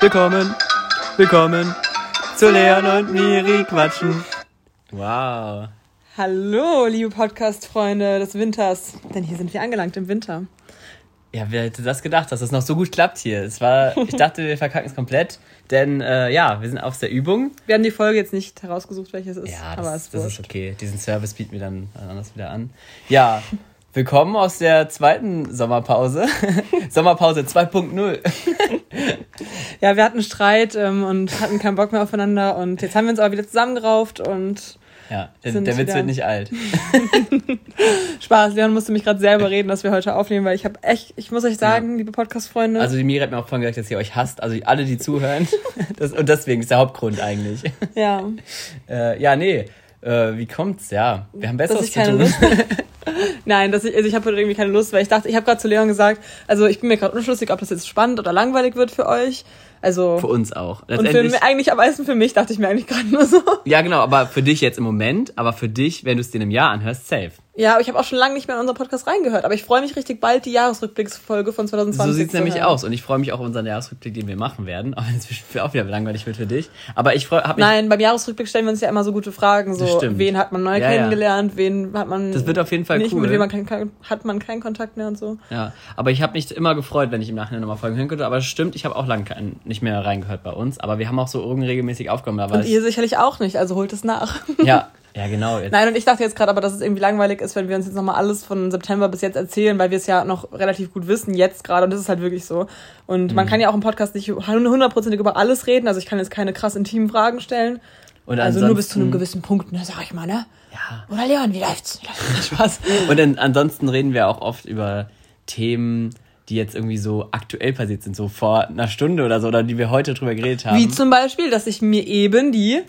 Willkommen, willkommen zu Leon und Miri quatschen. Wow. Hallo, liebe Podcast-Freunde des Winters. Denn hier sind wir angelangt im Winter. Ja, wer hätte das gedacht, dass das noch so gut klappt hier? Es war, ich dachte, wir verkacken es komplett, denn äh, ja, wir sind aus der Übung. Wir haben die Folge jetzt nicht herausgesucht, welches es ist. Ja, aber das, es das ist okay. Diesen Service bieten wir dann anders wieder an. Ja, willkommen aus der zweiten Sommerpause. Sommerpause 2.0. ja, wir hatten Streit ähm, und hatten keinen Bock mehr aufeinander und jetzt haben wir uns aber wieder zusammengerauft und ja, der, der Witz wird nicht alt. Spaß, Leon musste mich gerade sehr überreden, dass wir heute aufnehmen, weil ich habe echt, ich muss euch sagen, ja. liebe Podcast-Freunde. Also die Miri hat mir auch vorhin gesagt, dass ihr euch hasst, also alle, die zuhören. das, und deswegen ist der Hauptgrund eigentlich. Ja. äh, ja, nee. Äh, wie kommt's? Ja, wir haben besseres zu tun. Nein, dass ich, also ich habe heute irgendwie keine Lust, weil ich dachte, ich habe gerade zu Leon gesagt, also ich bin mir gerade unschlüssig, ob das jetzt spannend oder langweilig wird für euch. Also für uns auch. Und für mich, eigentlich am meisten für mich dachte ich mir eigentlich gerade nur so. Ja, genau, aber für dich jetzt im Moment, aber für dich, wenn du es dir im Jahr anhörst, safe. Ja, aber ich habe auch schon lange nicht mehr in unseren Podcast reingehört. Aber ich freue mich richtig bald, die Jahresrückblicksfolge von 2020 So sieht's nämlich hören. aus. Und ich freue mich auch auf unseren Jahresrückblick, den wir machen werden. Auch wenn es auch wieder langweilig wird für dich. Aber ich freue mich. Nein, beim Jahresrückblick stellen wir uns ja immer so gute Fragen. So, wen hat man neu ja, kennengelernt, ja. wen hat man. Das wird auf jeden Fall nicht, cool. Mit wem man kein, hat man keinen Kontakt mehr und so. Ja, aber ich habe mich immer gefreut, wenn ich im Nachhinein nochmal Folgen hören könnte. Aber es stimmt, ich habe auch lange nicht mehr reingehört bei uns. Aber wir haben auch so unregelmäßig aufgenommen. und ihr sicherlich auch nicht, also holt es nach. Ja, Ja, genau. Jetzt. Nein, und ich dachte jetzt gerade aber, dass es irgendwie langweilig ist, wenn wir uns jetzt nochmal alles von September bis jetzt erzählen, weil wir es ja noch relativ gut wissen, jetzt gerade. Und das ist halt wirklich so. Und mhm. man kann ja auch im Podcast nicht hundertprozentig über alles reden. Also ich kann jetzt keine krass intimen Fragen stellen. Und also nur bis zu einem gewissen Punkt, ne, sag ich mal, ne? Ja. Oder Leon, wie läuft's? Spaß. Und dann, ansonsten reden wir auch oft über Themen, die jetzt irgendwie so aktuell passiert sind, so vor einer Stunde oder so, oder die wir heute drüber geredet haben. Wie zum Beispiel, dass ich mir eben die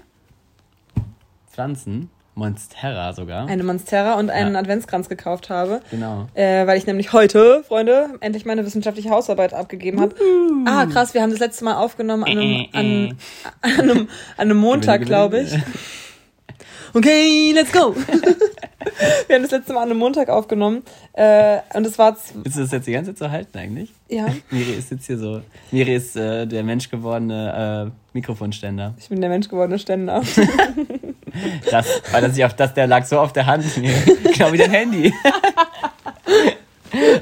Pflanzen Monstera sogar. Eine Monstera und einen ja. Adventskranz gekauft habe. Genau. Äh, weil ich nämlich heute, Freunde, endlich meine wissenschaftliche Hausarbeit abgegeben habe. Uh. Ah, krass, wir haben das letzte Mal aufgenommen an einem, an, an einem, an einem Montag, glaube ich. Okay, let's go. wir haben das letzte Mal an einem Montag aufgenommen. Äh, und es war. Willst du das jetzt die ganze Zeit so halten eigentlich? Ja. Miri ist jetzt hier so. Miri ist äh, der menschgewordene äh, Mikrofonständer. Ich bin der menschgewordene Ständer. Krass, weil das, sich auf, das der lag so auf der Hand. genau wie dein Handy.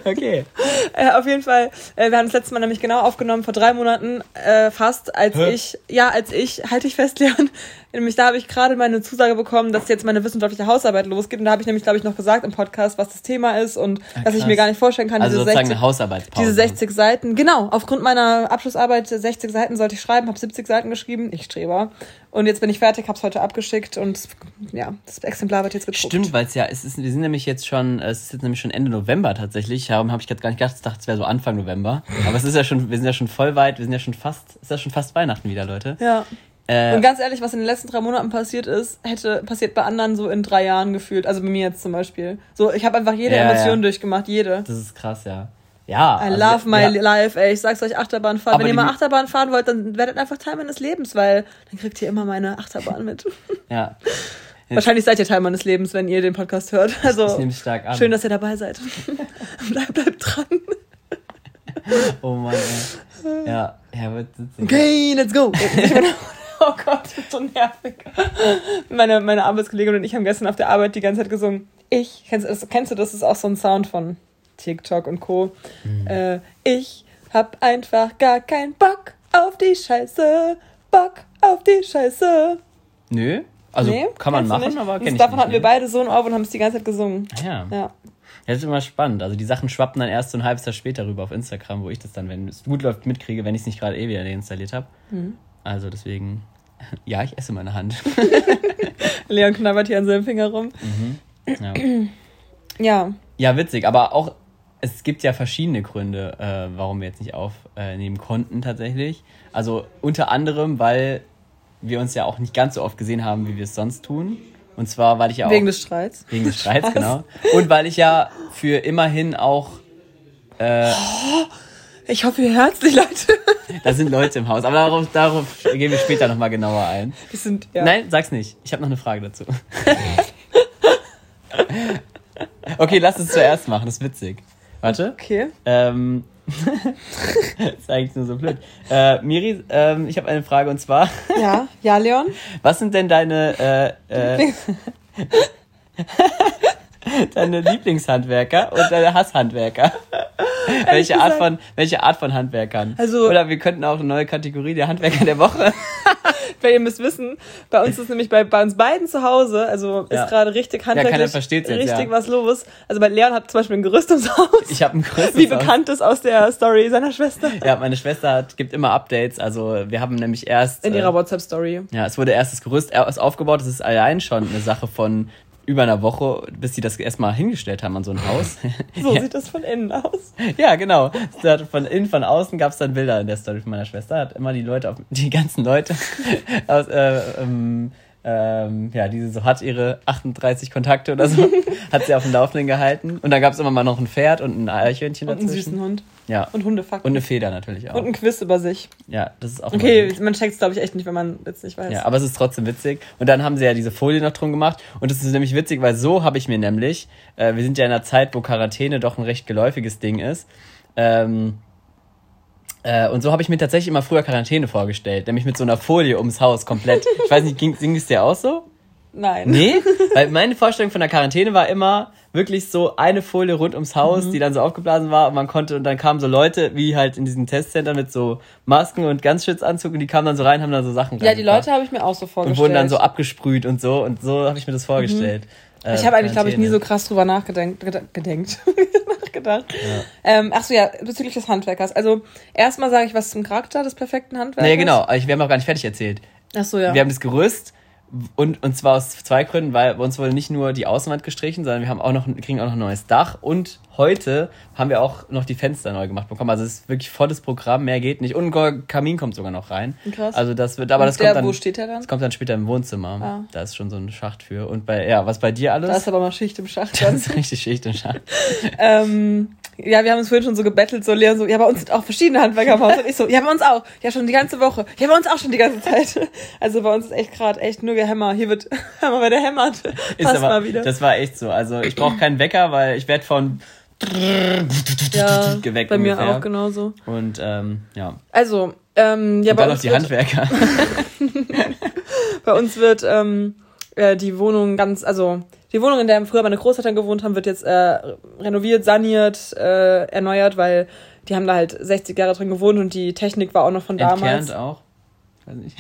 okay. Äh, auf jeden Fall, äh, wir haben das letzte Mal nämlich genau aufgenommen, vor drei Monaten äh, fast, als Hä? ich, ja, als ich, halte ich fest, Leon, nämlich da habe ich gerade meine Zusage bekommen, dass jetzt meine wissenschaftliche Hausarbeit losgeht. Und da habe ich nämlich, glaube ich, noch gesagt im Podcast, was das Thema ist und ja, dass ich mir gar nicht vorstellen kann, also diese, 60, diese 60 Seiten. Genau, aufgrund meiner Abschlussarbeit 60 Seiten sollte ich schreiben, habe 70 Seiten geschrieben, ich Streber. Und jetzt bin ich fertig, habe es heute abgeschickt und ja, das Exemplar wird jetzt gedruckt. Stimmt, weil es ja, es ist, wir sind nämlich jetzt schon, es ist jetzt nämlich schon Ende November tatsächlich. Darum habe ich gerade gar nicht gedacht, ich dachte, es wäre so Anfang November. Aber es ist ja schon, wir sind ja schon voll weit, wir sind ja schon fast, es ist ja schon fast Weihnachten wieder, Leute. Ja. Äh, und ganz ehrlich, was in den letzten drei Monaten passiert ist, hätte passiert bei anderen so in drei Jahren gefühlt. Also bei mir jetzt zum Beispiel. So, ich habe einfach jede ja, Emotion ja. durchgemacht, jede. Das ist krass, ja. Ja. I also, love my ja. life, ey. Ich sag's euch, Achterbahn fahren. Wenn ihr mal Achterbahn fahren wollt, dann werdet einfach Teil meines Lebens, weil dann kriegt ihr immer meine Achterbahn mit. ja. Wahrscheinlich seid ihr Teil meines Lebens, wenn ihr den Podcast hört. Also, ich nehme stark an. Schön, dass ihr dabei seid. Bleibt bleib dran. oh Mann, ey. Ja, wird sitzen. Okay, let's go. Oh Gott, das ist so nervig. Meine, meine Arbeitskollegin und ich haben gestern auf der Arbeit die ganze Zeit gesungen. Ich, kennst, du das, kennst du, das ist auch so ein Sound von TikTok und Co. Mhm. Äh, ich hab einfach gar keinen Bock auf die Scheiße. Bock auf die Scheiße. Nö. Also nee, kann man machen, aber kenn ich Davon hatten wir beide so ein Ohr und haben es die ganze Zeit gesungen. Ah, ja. ja. Das ist immer spannend. Also die Sachen schwappen dann erst so ein halbes Jahr später rüber auf Instagram, wo ich das dann, wenn es gut läuft, mitkriege, wenn ich es nicht gerade eh wieder deinstalliert habe. Mhm. Also deswegen, ja, ich esse meine Hand. Leon knabbert hier an seinem Finger rum. Mhm. Ja. ja. Ja, witzig, aber auch es gibt ja verschiedene Gründe, äh, warum wir jetzt nicht aufnehmen konnten tatsächlich. Also unter anderem, weil wir uns ja auch nicht ganz so oft gesehen haben, wie wir es sonst tun. Und zwar, weil ich ja auch. Wegen des Streits. Wegen des Streits, genau. Und weil ich ja für immerhin auch. Äh, ich hoffe, ihr hört die Leute. Da sind Leute im Haus, aber darauf, darauf gehen wir später nochmal genauer ein. Das sind, ja. Nein, sag's nicht. Ich habe noch eine Frage dazu. okay, lass es zuerst machen, das ist witzig. Warte. Okay. Ähm, das ist eigentlich nur so blöd. Äh, Miri, ähm, ich habe eine Frage und zwar. Ja, ja, Leon. Was sind denn deine äh, äh, deine Lieblingshandwerker und deine Hasshandwerker? welche Art von welche Art von Handwerkern? Also- Oder wir könnten auch eine neue Kategorie der Handwerker der Woche. Weil ihr müsst wissen, bei uns ist nämlich bei, bei uns beiden zu Hause, also ist Ja. gerade richtig handwerklich, versteht's jetzt, richtig ja. was los. Also bei Leon hat zum Beispiel ein Gerüst ums Haus, Ich habe ein größtes wie bekannt ist aus der Story seiner Schwester Ja, meine Schwester hat, gibt immer Updates. Also wir haben nämlich erst in äh, ihrer WhatsApp-Story. Ja, es wurde erst das Gerüst erst aufgebaut. Das ist allein schon eine Sache von über einer Woche, bis sie das erstmal hingestellt haben an so ein Haus. So ja. sieht das von innen aus. ja, genau. Von innen, von außen gab es dann Bilder in der Story von meiner Schwester. Hat immer die Leute, auf, die ganzen Leute aus, äh, ähm, ähm, ja, die sie so hat, ihre 38 Kontakte oder so, hat sie auf dem Laufenden gehalten. Und dann gab es immer mal noch ein Pferd und ein Eichhörnchen Und einen süßen Hund. Ja. Und Hundefakten. Und eine Feder natürlich auch. Und ein Quiz über sich. ja, das ist auch Okay, man checkt es, glaube ich, echt nicht, wenn man jetzt nicht weiß. Ja, aber es ist trotzdem witzig. Und dann haben sie ja diese Folie noch drum gemacht. Und das ist nämlich witzig, weil so habe ich mir nämlich, äh, wir sind ja in einer Zeit, wo Quarantäne doch ein recht geläufiges Ding ist. Ähm, äh, und so habe ich mir tatsächlich immer früher Quarantäne vorgestellt, nämlich mit so einer Folie ums Haus komplett. Ich weiß nicht, ging, ging es dir auch so? Nein. Nee, weil meine Vorstellung von der Quarantäne war immer wirklich so eine Folie rund ums Haus, die dann so aufgeblasen war und man konnte und dann kamen so Leute wie halt in diesen Testcentern mit so Masken und Ganzschutzanzug und die kamen dann so rein, haben dann so Sachen Ja, die Leute habe ich mir auch so und vorgestellt. wurden dann so abgesprüht und so und so habe ich mir das vorgestellt. Äh, Ich habe eigentlich, glaube ich, nie so krass drüber nachgedenkt. Gedenkt. nachgedacht. Ähm, ach so, ja, bezüglich des Handwerkers. Also, erstmal sage ich was zum Charakter des perfekten Handwerkers. Nee, genau, ich- wir haben noch gar nicht fertig erzählt. Ach so, ja. Wir haben das Gerüst und, und zwar aus zwei Gründen, weil bei uns wurde nicht nur die Außenwand gestrichen, sondern wir haben auch noch, kriegen auch noch ein neues Dach und heute haben wir auch noch die Fenster neu gemacht bekommen. Also es ist wirklich volles Programm, mehr geht nicht. Und ein Kamin kommt sogar noch rein. Krass. Also das wird, aber Und das der, kommt dann. wo steht der dann? Das kommt dann später im Wohnzimmer. Ah. Da ist schon so ein Schacht für. Und bei, ja, was bei dir alles? Da ist aber mal Schicht im Schacht. das ist richtig Schicht und Schacht. ähm, ja, wir haben uns vorhin schon so gebettelt, so Leon so, ja, bei uns sind auch verschiedene Handwerker im Haus. Und ich so, ja, bei uns auch. Ja, schon die ganze Woche. Ja, bei uns auch schon die ganze Zeit. Also bei uns ist echt gerade echt nur gehämmer. Hier wird Hammer, wer der hämmert. Ist Passt aber, mal wieder. Das war echt so. Also ich brauche keinen Wecker, weil ich werde von ja, geweckt bei mir ungefähr. auch genauso. Und ähm, ja. Also, ähm, ja, Und bei dann noch uns, die wird, Handwerker. bei uns wird ähm, äh, die Wohnung ganz, also die Wohnung, in der früher meine Großeltern gewohnt haben, wird jetzt äh, renoviert, saniert, äh, erneuert, weil die haben da halt 60 Jahre drin gewohnt und die Technik war auch noch von damals. Entkernt auch. Weiß nicht.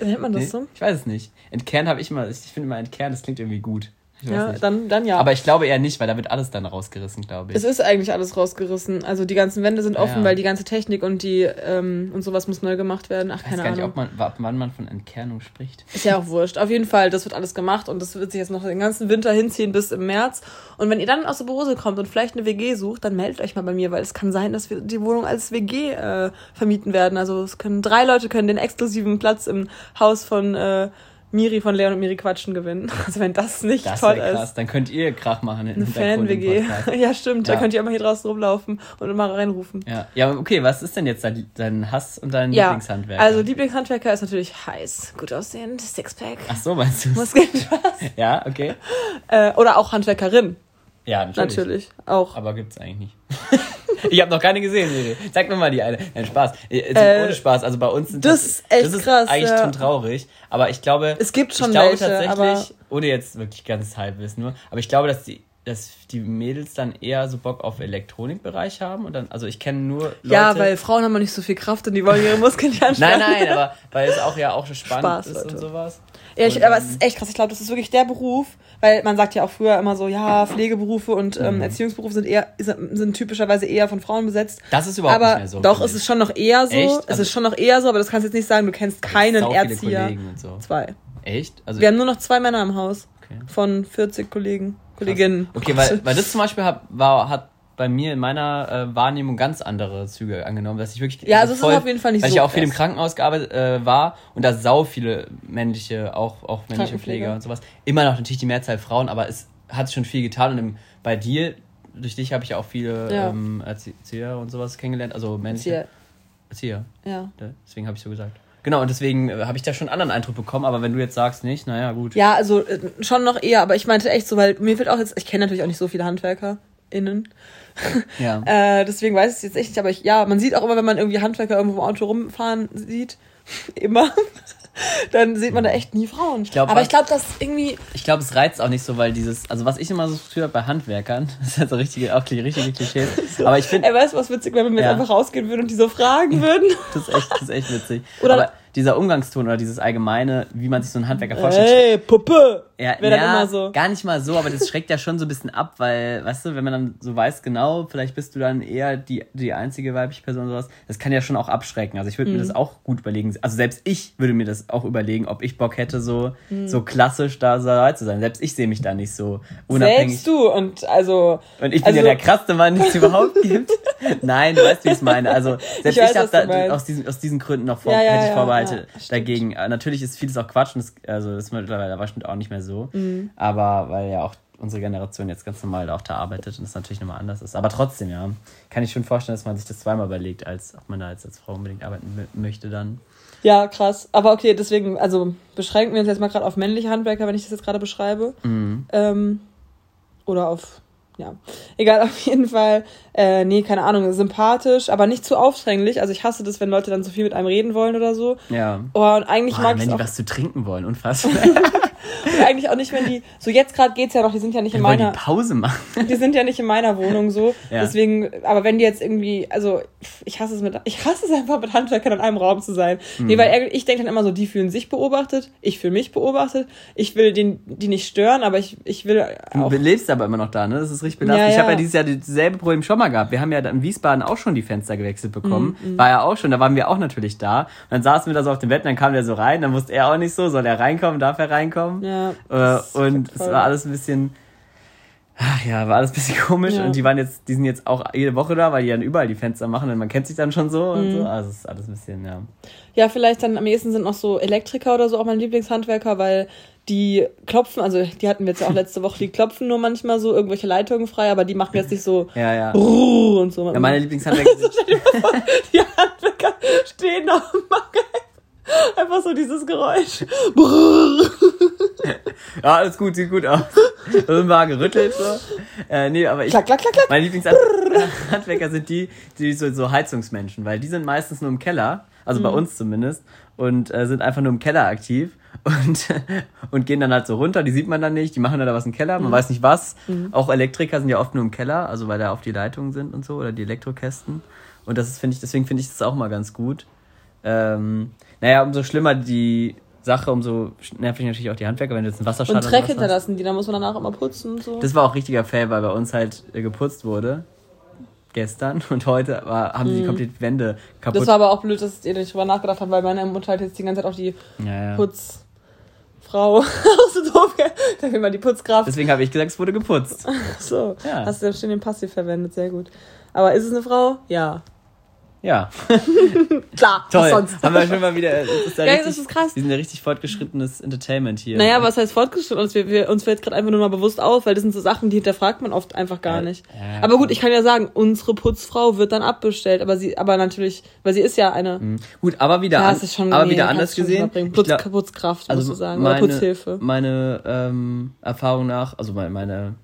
Nennt man das Nee, so? Ich weiß es nicht. Entkernt habe ich immer, ich finde immer entkernt, das klingt irgendwie gut. Ja, nicht. dann, dann ja. Aber ich glaube eher nicht, weil da wird alles dann rausgerissen, glaube ich. es ist eigentlich alles rausgerissen. Also die ganzen Wände sind Ah, offen, ja. weil die ganze Technik und die ähm, und sowas muss neu gemacht werden. Ach, ich weiß keine gar nicht, Ahnung. ob man, ab wann man von Entkernung spricht. Ist ja auch wurscht. Auf jeden Fall, das wird alles gemacht und das wird sich jetzt noch den ganzen Winter hinziehen bis im März. Und wenn ihr dann aus der Berose kommt und vielleicht eine WG sucht, dann meldet euch mal bei mir, weil es kann sein, dass wir die Wohnung als WG äh, vermieten werden. Also es können drei Leute können den exklusiven Platz im Haus von äh, Miri von Leon und Miri Quatschen gewinnen. Also wenn das nicht Das toll krass. ist. Dann könnt ihr Krach machen in Eine Fan-WG. Ja, stimmt. Ja. Da könnt ihr immer hier draußen rumlaufen und immer reinrufen. Ja. ja, okay, was ist denn jetzt dein, dein Hass und dein Ja, Lieblingshandwerk? also Lieblingshandwerker ist natürlich heiß, gut aussehend, Sixpack, Ach so, meinst du? Muskeln, Ja, okay. äh, oder auch Handwerkerin, Ja, natürlich. natürlich, auch. Aber gibt's eigentlich nicht. Ich habe noch keine gesehen, Miri. Sag mir mal die eine. Nein, Spaß. Äh, Äh, ohne Spaß. Also bei uns sind das ist echt das ist krass, eigentlich ja. schon traurig. Aber ich glaube, Es gibt schon ich glaube welche, tatsächlich, ohne jetzt wirklich ganz Halbwissen nur, aber ich glaube, dass die dass die Mädels dann eher so Bock auf Elektronikbereich haben und dann, also ich kenne nur Leute. Ja, weil Frauen haben nicht so viel Kraft und die wollen ihre Muskeln nicht Nein, anspannen. nein, aber weil es auch ja auch schon spannend Spaß, ist Leute. und sowas. Ja, ich, Und, aber ähm, es ist echt krass. Ich glaube, das ist wirklich der Beruf, weil man sagt ja auch früher immer so, ja, Pflegeberufe und Mhm. ähm, Erziehungsberufe sind eher sind, typischerweise eher von Frauen besetzt. Das ist überhaupt aber nicht mehr so. doch, es ist schon noch eher so. Echt? Es Also- ist schon noch eher so, aber das kannst du jetzt nicht sagen, du kennst keinen Erzieher. Und so. Zwei. Echt? Also Wir haben nur noch zwei Männer im Haus okay. von 40 Kollegen, Kolleginnen. Okay, weil, weil das zum Beispiel hat, war, hat bei mir in meiner äh, Wahrnehmung ganz andere Züge angenommen, dass ich wirklich Ja, also es ist auf jeden Fall nicht weil so ich auch viel im. Krankenhaus gearbeitet äh, war und da sau viele männliche, auch auch männliche. Pfleger und sowas. Immer noch natürlich die Mehrzahl Frauen, aber es hat schon viel getan und im, bei dir durch dich habe ich auch viele Ja. ähm, Erzieher und sowas kennengelernt, also männliche Hier, Erzieher. ja. Ja, Deswegen habe ich so gesagt. Genau, und deswegen äh, habe ich da schon einen anderen Eindruck bekommen, aber wenn du jetzt sagst nicht, naja, gut. Ja, also äh, schon noch eher, aber ich meinte echt so, weil mir fällt auch jetzt, ich kenne natürlich auch nicht so viele Handwerker. HandwerkerInnen. Ja. äh, deswegen weiß ich es jetzt echt nicht, aber ich, ja, man sieht auch immer, wenn man irgendwie Handwerker irgendwo im Auto rumfahren sieht, immer, dann sieht man da echt nie Frauen. Ich glaub, aber was- ich glaube, dass irgendwie, Ich glaube, es reizt auch nicht so, weil dieses, also was ich immer so früher bei Handwerkern, das ist halt so richtige, auch richtige Klischees, aber ich finde, ey, weißt du, was witzig wäre, wenn wir Ja. jetzt einfach rausgehen würden und die so fragen würden? das ist echt, das ist echt witzig. Oder- aber dieser Umgangston oder dieses allgemeine, wie man sich so einen Handwerker vorstellt, Ey, Puppe! Ja, Wäre ja, immer so. gar nicht mal so, aber das schreckt ja schon so ein bisschen ab, weil, weißt du, wenn man dann so weiß, genau, vielleicht bist du dann eher die, die einzige weibliche Person oder sowas, das kann ja schon auch abschrecken. Also ich würde mir Mhm. das auch gut überlegen. Also selbst ich würde mir das auch überlegen, ob ich Bock hätte, so, Mhm. so klassisch da so dabei zu sein. Selbst ich sehe mich da nicht so unabhängig. Selbst du und also. Und ich bin also, ja der krasseste Mann, den es überhaupt gibt. Nein, du weißt, wie ich es meine. Also selbst Ich ich, habe da aus diesen, aus diesen Gründen noch vor, Ja, ja, hätte ich ja, Vorbehalte ja, dagegen. Äh, Natürlich ist vieles auch Quatsch und das, also das ist mittlerweile bestimmt auch nicht mehr so. Mhm. Aber weil ja auch unsere Generation jetzt ganz normal auch da arbeitet und es natürlich nochmal anders ist. Aber trotzdem, ja, kann ich schon vorstellen, dass man sich das zweimal überlegt, als ob man da jetzt als Frau unbedingt arbeiten mö- möchte dann. Ja, krass. Aber okay, deswegen, also beschränken wir uns jetzt mal gerade auf männliche Handwerker, wenn ich das jetzt gerade beschreibe. Mhm. Ähm, oder auf, ja, egal, auf jeden Fall. Äh, nee, keine Ahnung, sympathisch, aber nicht zu aufdringlich. Also ich hasse das, wenn Leute dann zu viel mit einem reden wollen oder so. Ja. Oh, und eigentlich Boah, mag ich wenn die auch, was zu trinken wollen, unfassbar. und eigentlich auch nicht, wenn die, so jetzt gerade geht's ja noch, die sind ja nicht in wollen meiner, die Pause machen. die sind ja nicht in meiner Wohnung so. Ja. Deswegen, aber wenn die jetzt irgendwie, also ich hasse es mit, ich hasse es einfach mit Handwerkern in einem Raum zu sein. Hm. Nee, weil ich denke dann immer so, die fühlen sich beobachtet, ich fühle mich beobachtet. Ich will den, die nicht stören, aber ich, ich will auch. Du lebst aber immer noch da, ne? Das ist richtig belastend. Ja, Ich habe ja. dieses Jahr dasselbe Problem schon mal gehabt. Wir haben ja in Wiesbaden auch schon die Fenster gewechselt bekommen. Mhm, War ja auch schon, da waren wir auch natürlich da. Und dann saßen wir da so auf dem Bett dann kam der so rein. Dann wusste er auch nicht so, soll er reinkommen, darf er reinkommen? Ja, Äh, und es war alles ein bisschen, ach ja, war alles ein bisschen komisch. Ja. Und die waren jetzt, die sind jetzt auch jede Woche da, weil die dann überall die Fenster machen und man kennt sich dann schon so und Mhm. so. Also es ist alles ein bisschen, ja. Ja, vielleicht dann am ehesten sind noch so Elektriker oder so auch mein Lieblingshandwerker, weil die klopfen, also die hatten wir jetzt ja auch letzte Woche, die klopfen nur manchmal so irgendwelche Leitungen frei, aber die machen jetzt nicht so Ja, ja. und so. Ja, meine Lieblingshandwerker sind, die Handwerker stehen da und machen einfach so dieses Geräusch. Brrrr. ja, alles gut, sieht gut aus. Und mal gerüttelt so. Äh, nee, aber ich, Klack, klack, klack, klack. Meine Lieblingshandwerker sind die, die so, so Heizungsmenschen, weil die sind meistens nur im Keller, also Mhm. bei uns zumindest, und äh, sind einfach nur im Keller aktiv und, und gehen dann halt so runter, die sieht man dann nicht, die machen dann da was im Keller, Mhm. man weiß nicht was. Auch Elektriker sind ja oft nur im Keller, also weil da auf die Leitungen sind und so, oder die Elektrokästen. Und das ist, finde ich, deswegen finde ich das auch mal ganz gut. Ähm, naja, umso schlimmer die Sache, umso nervig natürlich auch die Handwerker, wenn du jetzt einen Wasserschaden Und oder Dreck hast. hinterlassen die, da muss man danach immer putzen und so. Das war auch richtiger Fail, weil bei uns halt äh, geputzt wurde. Gestern. Und heute war, haben sie die komplett Wände kaputt. Mhm. Das war aber auch blöd, dass ihr nicht drüber nachgedacht habt, weil meine Mutter halt jetzt die ganze Zeit auch die ja, ja. Putzfrau auch so doof. Da will man die Putzkraft. Deswegen habe ich gesagt, es wurde geputzt. So, Ja. hast du dann schon den Passiv verwendet, sehr gut. Aber ist es eine Frau? Ja. Ja, Klar, toll. was sonst? Haben wir schon mal wieder. Ist ja richtig, das ist krass. Wir sind ja richtig fortgeschrittenes Entertainment hier. Naja, was heißt fortgeschritten? Uns, wir, wir, uns fällt gerade einfach nur mal bewusst auf, weil das sind so Sachen, die hinterfragt man oft einfach gar nicht. ja, aber gut, ich kann ja sagen, unsere Putzfrau wird dann abbestellt, aber sie, aber natürlich, weil sie ist ja eine. Mhm. Gut, aber wieder, an, schon, aber nee, wieder anders gesehen. Putz, glaub- Putzkraft, also musst du sagen, meine, oder Putzhilfe. Meine ähm, Erfahrung nach, also meine, meine,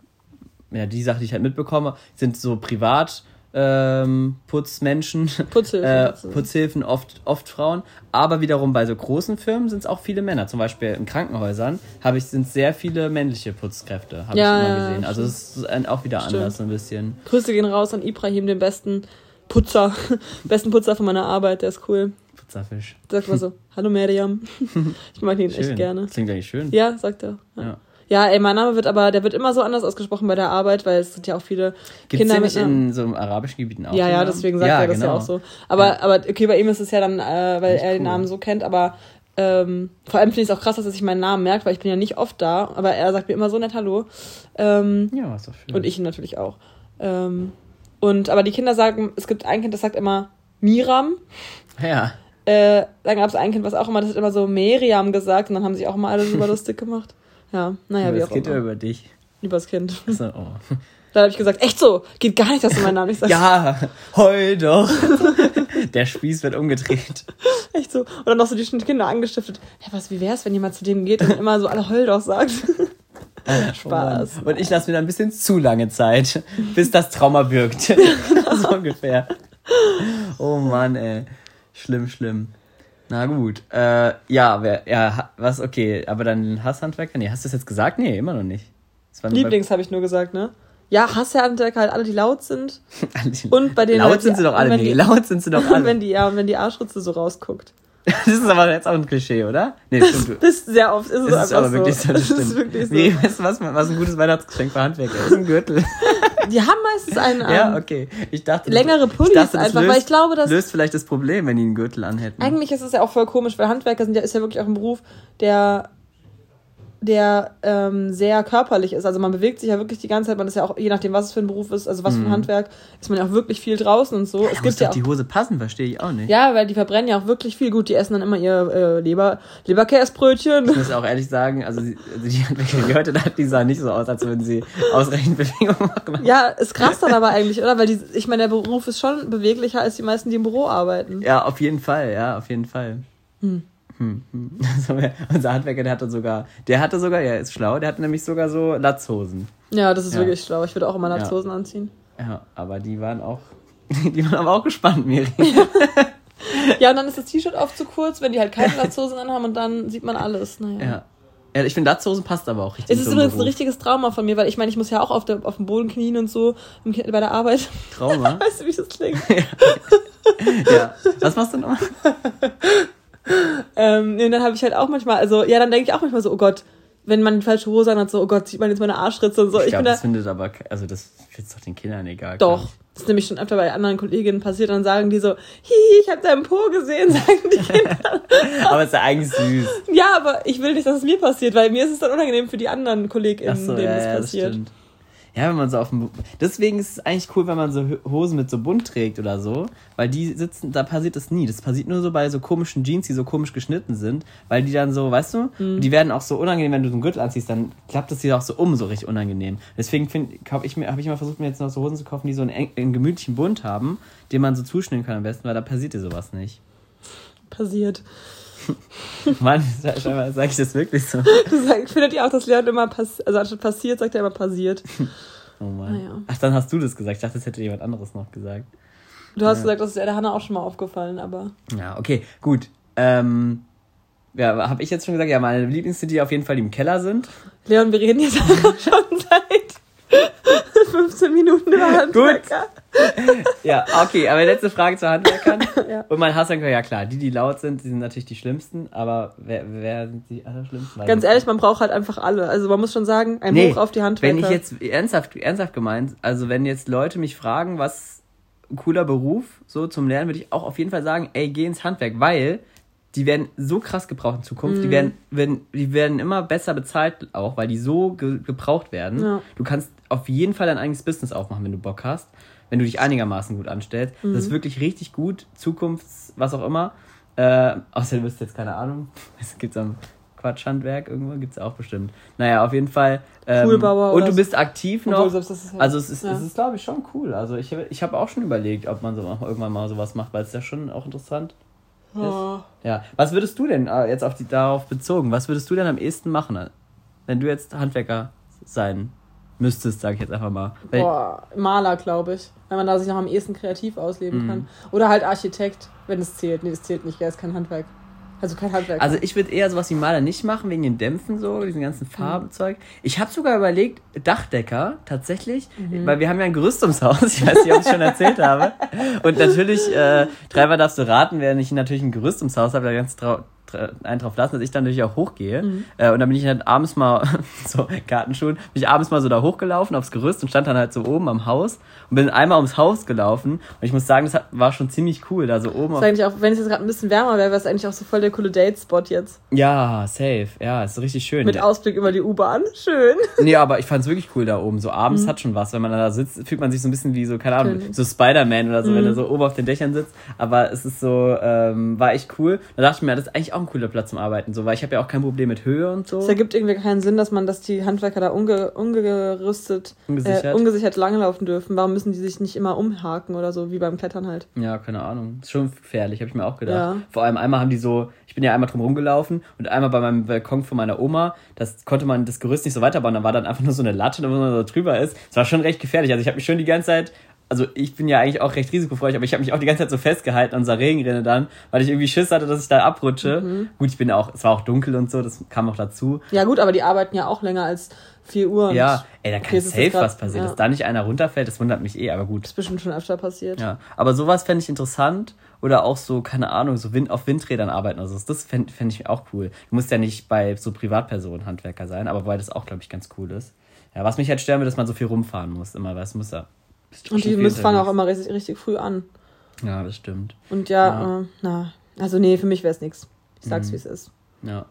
ja, die Sache, die ich halt mitbekomme, sind so privat ähm, Putzmenschen, Putzhilfe, äh. Putzhilfen oft, oft Frauen, aber wiederum bei so großen Firmen sind es auch viele Männer. Zum Beispiel in Krankenhäusern habe ich sind sehr viele männliche Putzkräfte, habe Ja, ich immer ja, gesehen. Also es ist auch wieder Stimmt. anders so ein bisschen. Grüße gehen raus an Ibrahim, den besten Putzer, besten Putzer von meiner Arbeit, der ist cool. Putzerfisch. Sagt mal so, hallo Miriam. Ich mag ihn echt gerne. Das klingt eigentlich schön. Ja, sagt er. Ja. Ja. Ja, ey, mein Name wird aber, der wird immer so anders ausgesprochen bei der Arbeit, weil es sind ja auch viele Gibt es Kinder Namen. in so arabischen Gebieten auch? Ja, ja, deswegen sagt er das ja genau. auch so. Aber, aber okay, bei ihm ist es ja dann, äh, weil Echt er den cool. Namen so kennt, aber ähm, vor allem finde ich es auch krass, dass er sich meinen Namen merkt, weil ich bin ja nicht oft da, aber er sagt mir immer so nett Hallo. Ähm, Ja, ist doch schön. und ich ihn natürlich auch. Ähm, und aber die Kinder sagen, es gibt ein Kind, das sagt immer Miram. Ja. Äh, dann gab es ein Kind, was auch immer, das hat immer so Meriam gesagt und dann haben sich auch immer alle drüber lustig gemacht. Ja, naja, Aber wie das auch geht ja immer. über dich. Übers Kind. So, oh. Dann habe ich gesagt, echt so, geht gar nicht, dass du meinen Namen nicht sagst. Ja, heul doch. Der Spieß wird umgedreht. Echt so. Und dann noch so die Kinder angestiftet. Ja, was, wie wär's, wenn jemand zu denen geht und immer so alle heul doch sagt? Spaß. Oh und ich lasse mir dann ein bisschen zu lange Zeit, bis das Trauma wirkt. so ungefähr. Oh Mann, ey. Schlimm, schlimm. Na gut. Äh, ja, wer, ja, was, okay. Aber dann Hasshandwerker? Nee, hast du das jetzt gesagt? Nee, immer noch nicht. Lieblings habe ich nur gesagt, ne? Ja, Hasshandwerker halt alle, die laut sind. und bei denen. Laut halt, sind sie doch alle, nee, die, laut sind sie doch alle. wenn die, ja, und wenn die Arschritze so rausguckt. Das ist aber jetzt auch ein Klischee, oder? Nee, stimmt. das ist sehr oft ist es das ist aber so. wirklich so. Das, das ist wirklich so. Nee, weißt du was, was ein gutes Weihnachtsgeschenk für Handwerker ist? Ein Gürtel. Die haben meistens einen ähm, Ja, okay. Ich dachte, längere Pullis dachte, einfach, löst, weil ich glaube, das löst vielleicht das Problem, wenn die einen Gürtel anhätten. Eigentlich ist es ja auch voll komisch, weil Handwerker sind ja ist ja wirklich auch ein Beruf, der der ähm, sehr körperlich ist. Also man bewegt sich ja wirklich die ganze Zeit, man ist ja auch, je nachdem, was es für ein Beruf ist, also was für ein mhm. Handwerk, ist man ja auch wirklich viel draußen und so. Ja, es gibt ja auch, die Hose passen, verstehe ich auch nicht. Ja, weil die verbrennen ja auch wirklich viel. Gut, die essen dann immer ihr äh, Leber, Leberkäsbrötchen. Ich muss auch ehrlich sagen, also die, also die Handwerker, die heute da, die sahen nicht so aus, als würden sie ausreichend Bewegung machen. Ja, ist krass dann aber eigentlich, oder? Weil die, ich meine, der Beruf ist schon beweglicher als die meisten, die im Büro arbeiten. Ja, auf jeden Fall, ja, auf jeden Fall. Hm. Hm, hm. Also, unser Handwerker, der hatte sogar, der hatte sogar, ja, ist schlau, der hatte nämlich sogar so Latzhosen. Ja, das ist ja. wirklich schlau. Ich würde auch immer Latzhosen ja. anziehen. Ja, aber die waren auch, die waren aber auch gespannt, Miri. ja, und dann ist das T-Shirt oft zu kurz, wenn die halt keine Latzhosen anhaben und dann sieht man alles. Naja. Ja. Ja, ich finde, Latzhosen passt aber auch richtig. Es ist übrigens ein richtiges Trauma von mir, weil ich meine, ich muss ja auch auf, der, auf dem Boden knien und so bei der Arbeit. Trauma? weißt du, wie das klingt? ja. ja. Was machst du noch? Ähm, und dann habe ich halt auch manchmal, also ja, dann denke ich auch manchmal so, oh Gott, wenn man die falsche Hose hat, so, oh Gott, sieht man jetzt meine Arschritze und so. Ich, ich glaube, das da, findet aber, also das findet doch den Kindern egal. Doch. Das ist nämlich schon öfter bei anderen Kolleginnen passiert, dann sagen die so, hi, ich habe deinen Po gesehen, sagen die Kinder. aber es ist ja eigentlich süß. Ja, aber ich will nicht, dass es mir passiert, weil mir ist es dann unangenehm für die anderen KollegInnen, so, denen ja, es ja, passiert. Das ja, wenn man so auf dem. Deswegen ist es eigentlich cool, wenn man so Hosen mit so bunt trägt oder so. Weil die sitzen, da passiert das nie. Das passiert nur so bei so komischen Jeans, die so komisch geschnitten sind. Weil die dann so, weißt du, mhm. die werden auch so unangenehm, wenn du so einen Gürtel anziehst, dann klappt das dir auch so um, so richtig unangenehm. Deswegen habe ich, hab ich immer versucht, mir jetzt noch so Hosen zu kaufen, die so einen, einen gemütlichen Bund haben, den man so zuschneiden kann am besten, weil da passiert dir sowas nicht. Passiert. Mann, sag ich das wirklich so? Das findet ihr auch, dass Leon immer passiert, also anstatt passiert, sagt er immer passiert. Oh Mann. Naja. Ach, dann hast du das gesagt. Ich dachte, das hätte jemand anderes noch gesagt. Du hast ja. gesagt, das ist der Hanna auch schon mal aufgefallen, aber. Ja, okay, gut. Ähm, ja, habe ich jetzt schon gesagt, ja, meine Lieblingscity auf jeden Fall, die im Keller sind. Leon, wir reden jetzt schon seit 15 Minuten über Handwerker. Gut. ja, okay, aber letzte Frage zu Handwerkern. ja. Und mein Hasshandwerker, ja klar, die, die laut sind, die sind natürlich die schlimmsten, aber wer, wer sind die allerschlimmsten? Ganz ehrlich, man braucht halt einfach alle. Also man muss schon sagen, ein nee, Hoch auf die Handwerker. Wenn ich jetzt, ernsthaft, ernsthaft gemeint, also wenn jetzt Leute mich fragen, was ein cooler Beruf so zum Lernen, würde ich auch auf jeden Fall sagen, ey, geh ins Handwerk, weil die werden so krass gebraucht in Zukunft. Mhm. Die, werden, werden, die werden immer besser bezahlt auch, weil die so ge gebraucht werden. Ja. Du kannst auf jeden Fall dein eigenes Business aufmachen, wenn du Bock hast. Wenn du dich einigermaßen gut anstellst. Mhm. Das ist wirklich richtig gut. Zukunfts, was auch immer. Äh, außer du bist jetzt keine Ahnung. Es gibt am Quatschhandwerk irgendwo, gibt es auch bestimmt. Naja, auf jeden Fall. Ähm, Poolbauer und du bist aktiv noch. Obwohl, halt, also es ist, ja. es ist glaube ich, schon cool. Also ich, ich habe auch schon überlegt, ob man so irgendwann mal sowas macht, weil es ja schon auch interessant ist Oh. Ja. Was würdest du denn äh, jetzt auf die, darauf bezogen, was würdest du denn am ehesten machen, wenn du jetzt Handwerker sein müsstest, sage ich jetzt einfach mal? Boah, Maler, glaube ich. Weil man da sich noch am ehesten kreativ ausleben mhm. kann. Oder halt Architekt, wenn es zählt. Nee, das zählt nicht, er ist kein Handwerk. Also kein Handwerk. Also ich würde eher sowas wie Maler nicht machen, wegen den Dämpfen so, diesen ganzen mhm. Farbenzeug. Ich habe sogar überlegt, Dachdecker tatsächlich, mhm. weil wir haben ja ein Gerüst ums Haus, ich weiß nicht, ob ich schon erzählt habe. Und natürlich, äh, dreimal darfst du raten, wenn ich natürlich ein Gerüst ums Haus habe, da ganz einen drauf lassen, dass ich dann natürlich auch hochgehe. Mhm. Äh, und dann bin ich halt abends mal, so Gartenschuhen, bin ich abends mal so da hochgelaufen aufs Gerüst und stand dann halt so oben am Haus und bin einmal ums Haus gelaufen. Und ich muss sagen, das war schon ziemlich cool, da so oben. Das eigentlich auch, wenn es jetzt gerade ein bisschen wärmer wäre, wäre es eigentlich auch so voll der coole Date-Spot jetzt. Ja, safe. Ja, ist richtig schön. Mit Ausblick über die U-Bahn. Schön. Nee, aber ich fand es wirklich cool da oben. So abends mhm. hat schon was. Wenn man da sitzt, fühlt man sich so ein bisschen wie so, keine Ahnung, so Spider-Man oder so, mhm. wenn er so oben auf den Dächern sitzt. Aber es ist so, ähm, war echt cool. Da dachte ich mir, das ist eigentlich auch auch ein cooler Platz zum Arbeiten, so, weil ich habe ja auch kein Problem mit Höhe und so. Es ergibt irgendwie keinen Sinn, dass man, dass die Handwerker da unge, ungerüstet, ungesichert. Äh, ungesichert langlaufen dürfen. Warum müssen die sich nicht immer umhaken oder so, wie beim Klettern halt? Ja, keine Ahnung. Ist schon gefährlich, habe ich mir auch gedacht. Ja. Vor allem einmal haben die so, ich bin ja einmal drum rumgelaufen und einmal bei meinem Balkon von meiner Oma, das konnte man das Gerüst nicht so weiterbauen, da war dann einfach nur so eine Latte, wo man so drüber ist. Das war schon recht gefährlich. Also ich habe mich schon die ganze Zeit also ich bin ja eigentlich auch recht risikofreudig, aber ich habe mich auch die ganze Zeit so festgehalten an unserer Regenrinne dann, weil ich irgendwie Schiss hatte, dass ich da abrutsche. Mhm. Gut, ich bin ja auch, es war auch dunkel und so, das kam auch dazu. Ja gut, aber die arbeiten ja auch länger als vier Uhr. Ja, ey, da kann safe was passieren. Ja. Dass da nicht einer runterfällt, das wundert mich eh, aber gut. Das ist bestimmt schon öfter passiert. Ja, aber sowas fände ich interessant. Oder auch so, keine Ahnung, so Wind, auf Windrädern arbeiten. Also das fände fänd ich auch cool. Du musst ja nicht bei so Privatpersonen Handwerker sein, aber weil das auch, glaube ich, ganz cool ist. Ja, was mich halt stören würde, dass man so viel rumfahren muss, immer, weil es muss ja und die müssen fangen auch immer richtig, richtig früh an. Ja, das stimmt. Und ja, ja. Äh, na, also nee, für mich wäre es nichts. Ich sag's, mhm. wie es ist. Ja. Ja,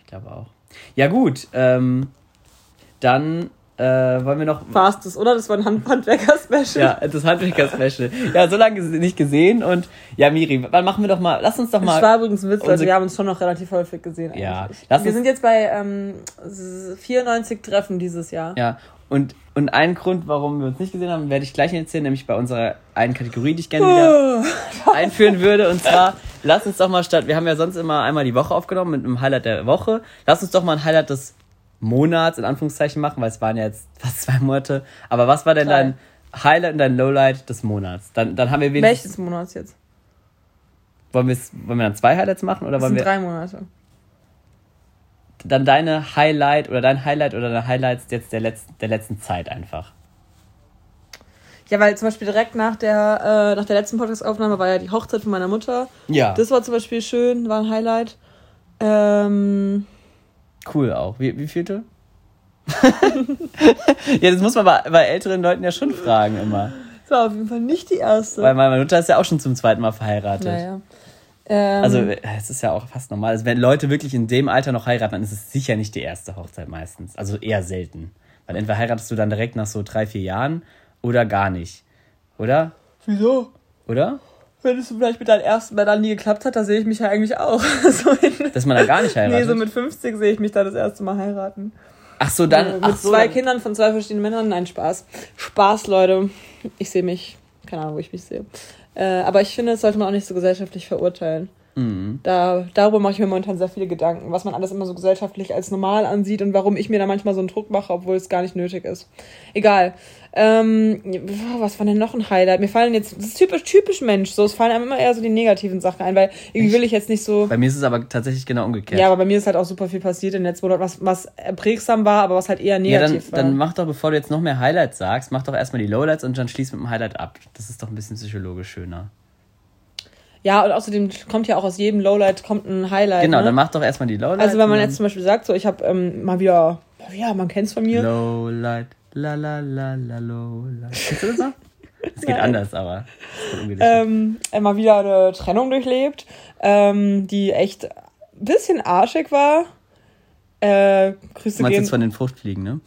ich glaube auch. Ja, gut. Ähm, dann äh, wollen wir noch. Fast es, oder? Das war ein Hand Handwerker-Special. Ja, das Handwerker-Special. ja, so lange nicht gesehen. Und ja, Miri, wann machen wir doch mal. Lass uns doch mal. Das war übrigens ein Witz, also wir haben uns schon noch relativ häufig gesehen. Ja. wir sind jetzt bei ähm, 94 Treffen dieses Jahr. Ja, und, und ein Grund, warum wir uns nicht gesehen haben, werde ich gleich erzählen, nämlich bei unserer einen Kategorie, die ich gerne wieder einführen würde. Und zwar, lass uns doch mal statt, wir haben ja sonst immer einmal die Woche aufgenommen mit einem Highlight der Woche. Lass uns doch mal ein Highlight des Monats in Anführungszeichen machen, weil es waren ja jetzt fast zwei Monate. Aber was war denn Drei. dein Highlight und dein Lowlight des Monats? Dann, dann haben wir wenigstens. Welches Monats jetzt? Wollen, wollen wir dann zwei Highlights machen? Oder das wollen sind wir, drei Monate dann deine Highlight oder dein Highlight oder deine Highlights jetzt der letzten, der letzten Zeit einfach. Ja, weil zum Beispiel direkt nach der, äh, nach der letzten Podcast-Aufnahme war ja die Hochzeit von meiner Mutter. Ja. Das war zum Beispiel schön, war ein Highlight. Ähm, cool auch. Wie, wie vielte? ja, das muss man bei, bei älteren Leuten ja schon fragen immer. Das war auf jeden Fall nicht die erste. Weil meine Mutter ist ja auch schon zum zweiten Mal verheiratet. Naja. Ähm, also es ist ja auch fast normal. Also, wenn Leute wirklich in dem Alter noch heiraten, dann ist es sicher nicht die erste Hochzeit meistens. Also eher selten. Weil entweder heiratest du dann direkt nach so drei, vier Jahren oder gar nicht. Oder? Wieso? Oder? Wenn es vielleicht mit deinem ersten Mal dann nie geklappt hat, da sehe ich mich ja eigentlich auch. so Dass man da gar nicht heiratet? Nee, so mit 50 sehe ich mich da das erste Mal heiraten. Ach so, dann. Ja, mit so, zwei dann. Kindern von zwei verschiedenen Männern. Nein, Spaß. Spaß, Leute. Ich sehe mich. Keine Ahnung, wo ich mich sehe. Äh, aber ich finde, das sollte man auch nicht so gesellschaftlich verurteilen. Mhm. Da, darüber mache ich mir momentan sehr viele Gedanken, was man alles immer so gesellschaftlich als normal ansieht und warum ich mir da manchmal so einen Druck mache, obwohl es gar nicht nötig ist. Egal. Ähm, was war denn noch ein Highlight? Mir fallen jetzt, das ist typisch, typisch Mensch, so, es fallen einem immer eher so die negativen Sachen ein, weil irgendwie will ich jetzt nicht so. Bei mir ist es aber tatsächlich genau umgekehrt. Ja, aber bei mir ist halt auch super viel passiert in den letzten Monaten, was, was prägsam war, aber was halt eher negativ ja, dann, war. Dann mach doch, bevor du jetzt noch mehr Highlights sagst, mach doch erstmal die Lowlights und dann schließ mit dem Highlight ab. Das ist doch ein bisschen psychologisch schöner. Ja, und außerdem kommt ja auch aus jedem Lowlight kommt ein Highlight. Genau, ne? dann mach doch erstmal die Lowlight. Also wenn man jetzt zum Beispiel sagt, so ich habe ähm, mal wieder, ja, man kennt's von mir. Lowlight, la la la la Lowlight. Kennst du das noch? Es geht Nein. anders, aber. Ähm, mal wieder eine Trennung durchlebt, ähm, die echt ein bisschen arschig war. Äh, Grüße du meinst gehen. jetzt von den Fruchtfliegen, ne?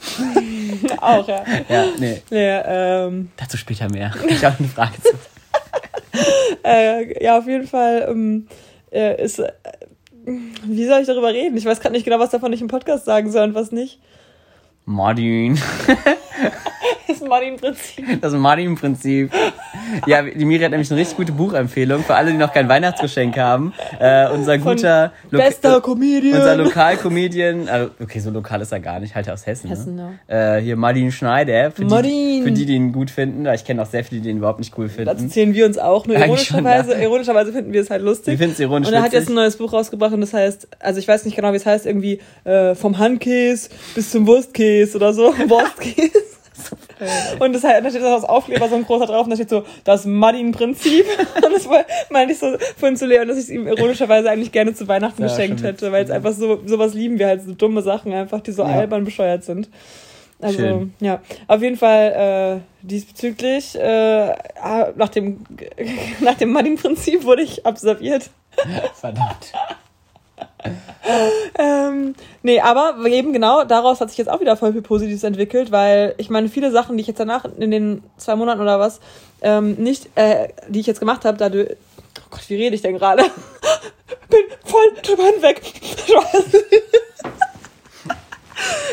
auch, ja. ja, nee. nee ähm, Dazu später mehr. Ich habe eine Frage zu. äh, ja, auf jeden Fall ähm, äh, ist. Äh, wie soll ich darüber reden? Ich weiß gerade nicht genau, was davon ich im Podcast sagen soll und was nicht. Martin. das Martin-Prinzip. Das Martin-Prinzip. Ja, die Miri hat nämlich eine richtig gute Buchempfehlung für alle, die noch kein Weihnachtsgeschenk haben. Äh, unser guter Lo bester Comedian. Unser Lokalcomedian. Also, okay, so lokal ist er gar nicht, halt aus Hessen. Hessen, ne? ja. Äh, hier Martin Schneider. Für Martin. Die, für die, die ihn gut finden. Ich kenne auch sehr viele, die ihn überhaupt nicht cool finden. Dazu zählen wir uns auch. Nur ironischerweise, schon, ja. ironischerweise finden wir es halt lustig. Wir finden es ironisch Und er hat jetzt ein neues Buch rausgebracht und das heißt, also ich weiß nicht genau, wie es heißt, irgendwie äh, vom Handkäse bis zum Wurstkäse oder so. Wurstkäse. Und das halt, da steht das Aufkleber so ein großer drauf und da steht so, das Mudding-Prinzip. Und das meinte ich so vorhin zu Leon, dass ich es ihm ironischerweise eigentlich gerne zu Weihnachten ja, geschenkt hätte, weil es einfach so, sowas lieben wir halt, so dumme Sachen einfach, die so ja. albern bescheuert sind. Also, Schön. ja, auf jeden Fall äh, diesbezüglich, äh, ah, nach dem, nach dem Mudding-Prinzip wurde ich absolviert. Verdammt. ähm, nee, aber eben genau, daraus hat sich jetzt auch wieder voll viel Positives entwickelt, weil ich meine, viele Sachen, die ich jetzt danach in den zwei Monaten oder was, ähm, nicht, äh, die ich jetzt gemacht habe, dadurch, oh Gott, wie rede ich denn gerade? bin voll drüber hinweg.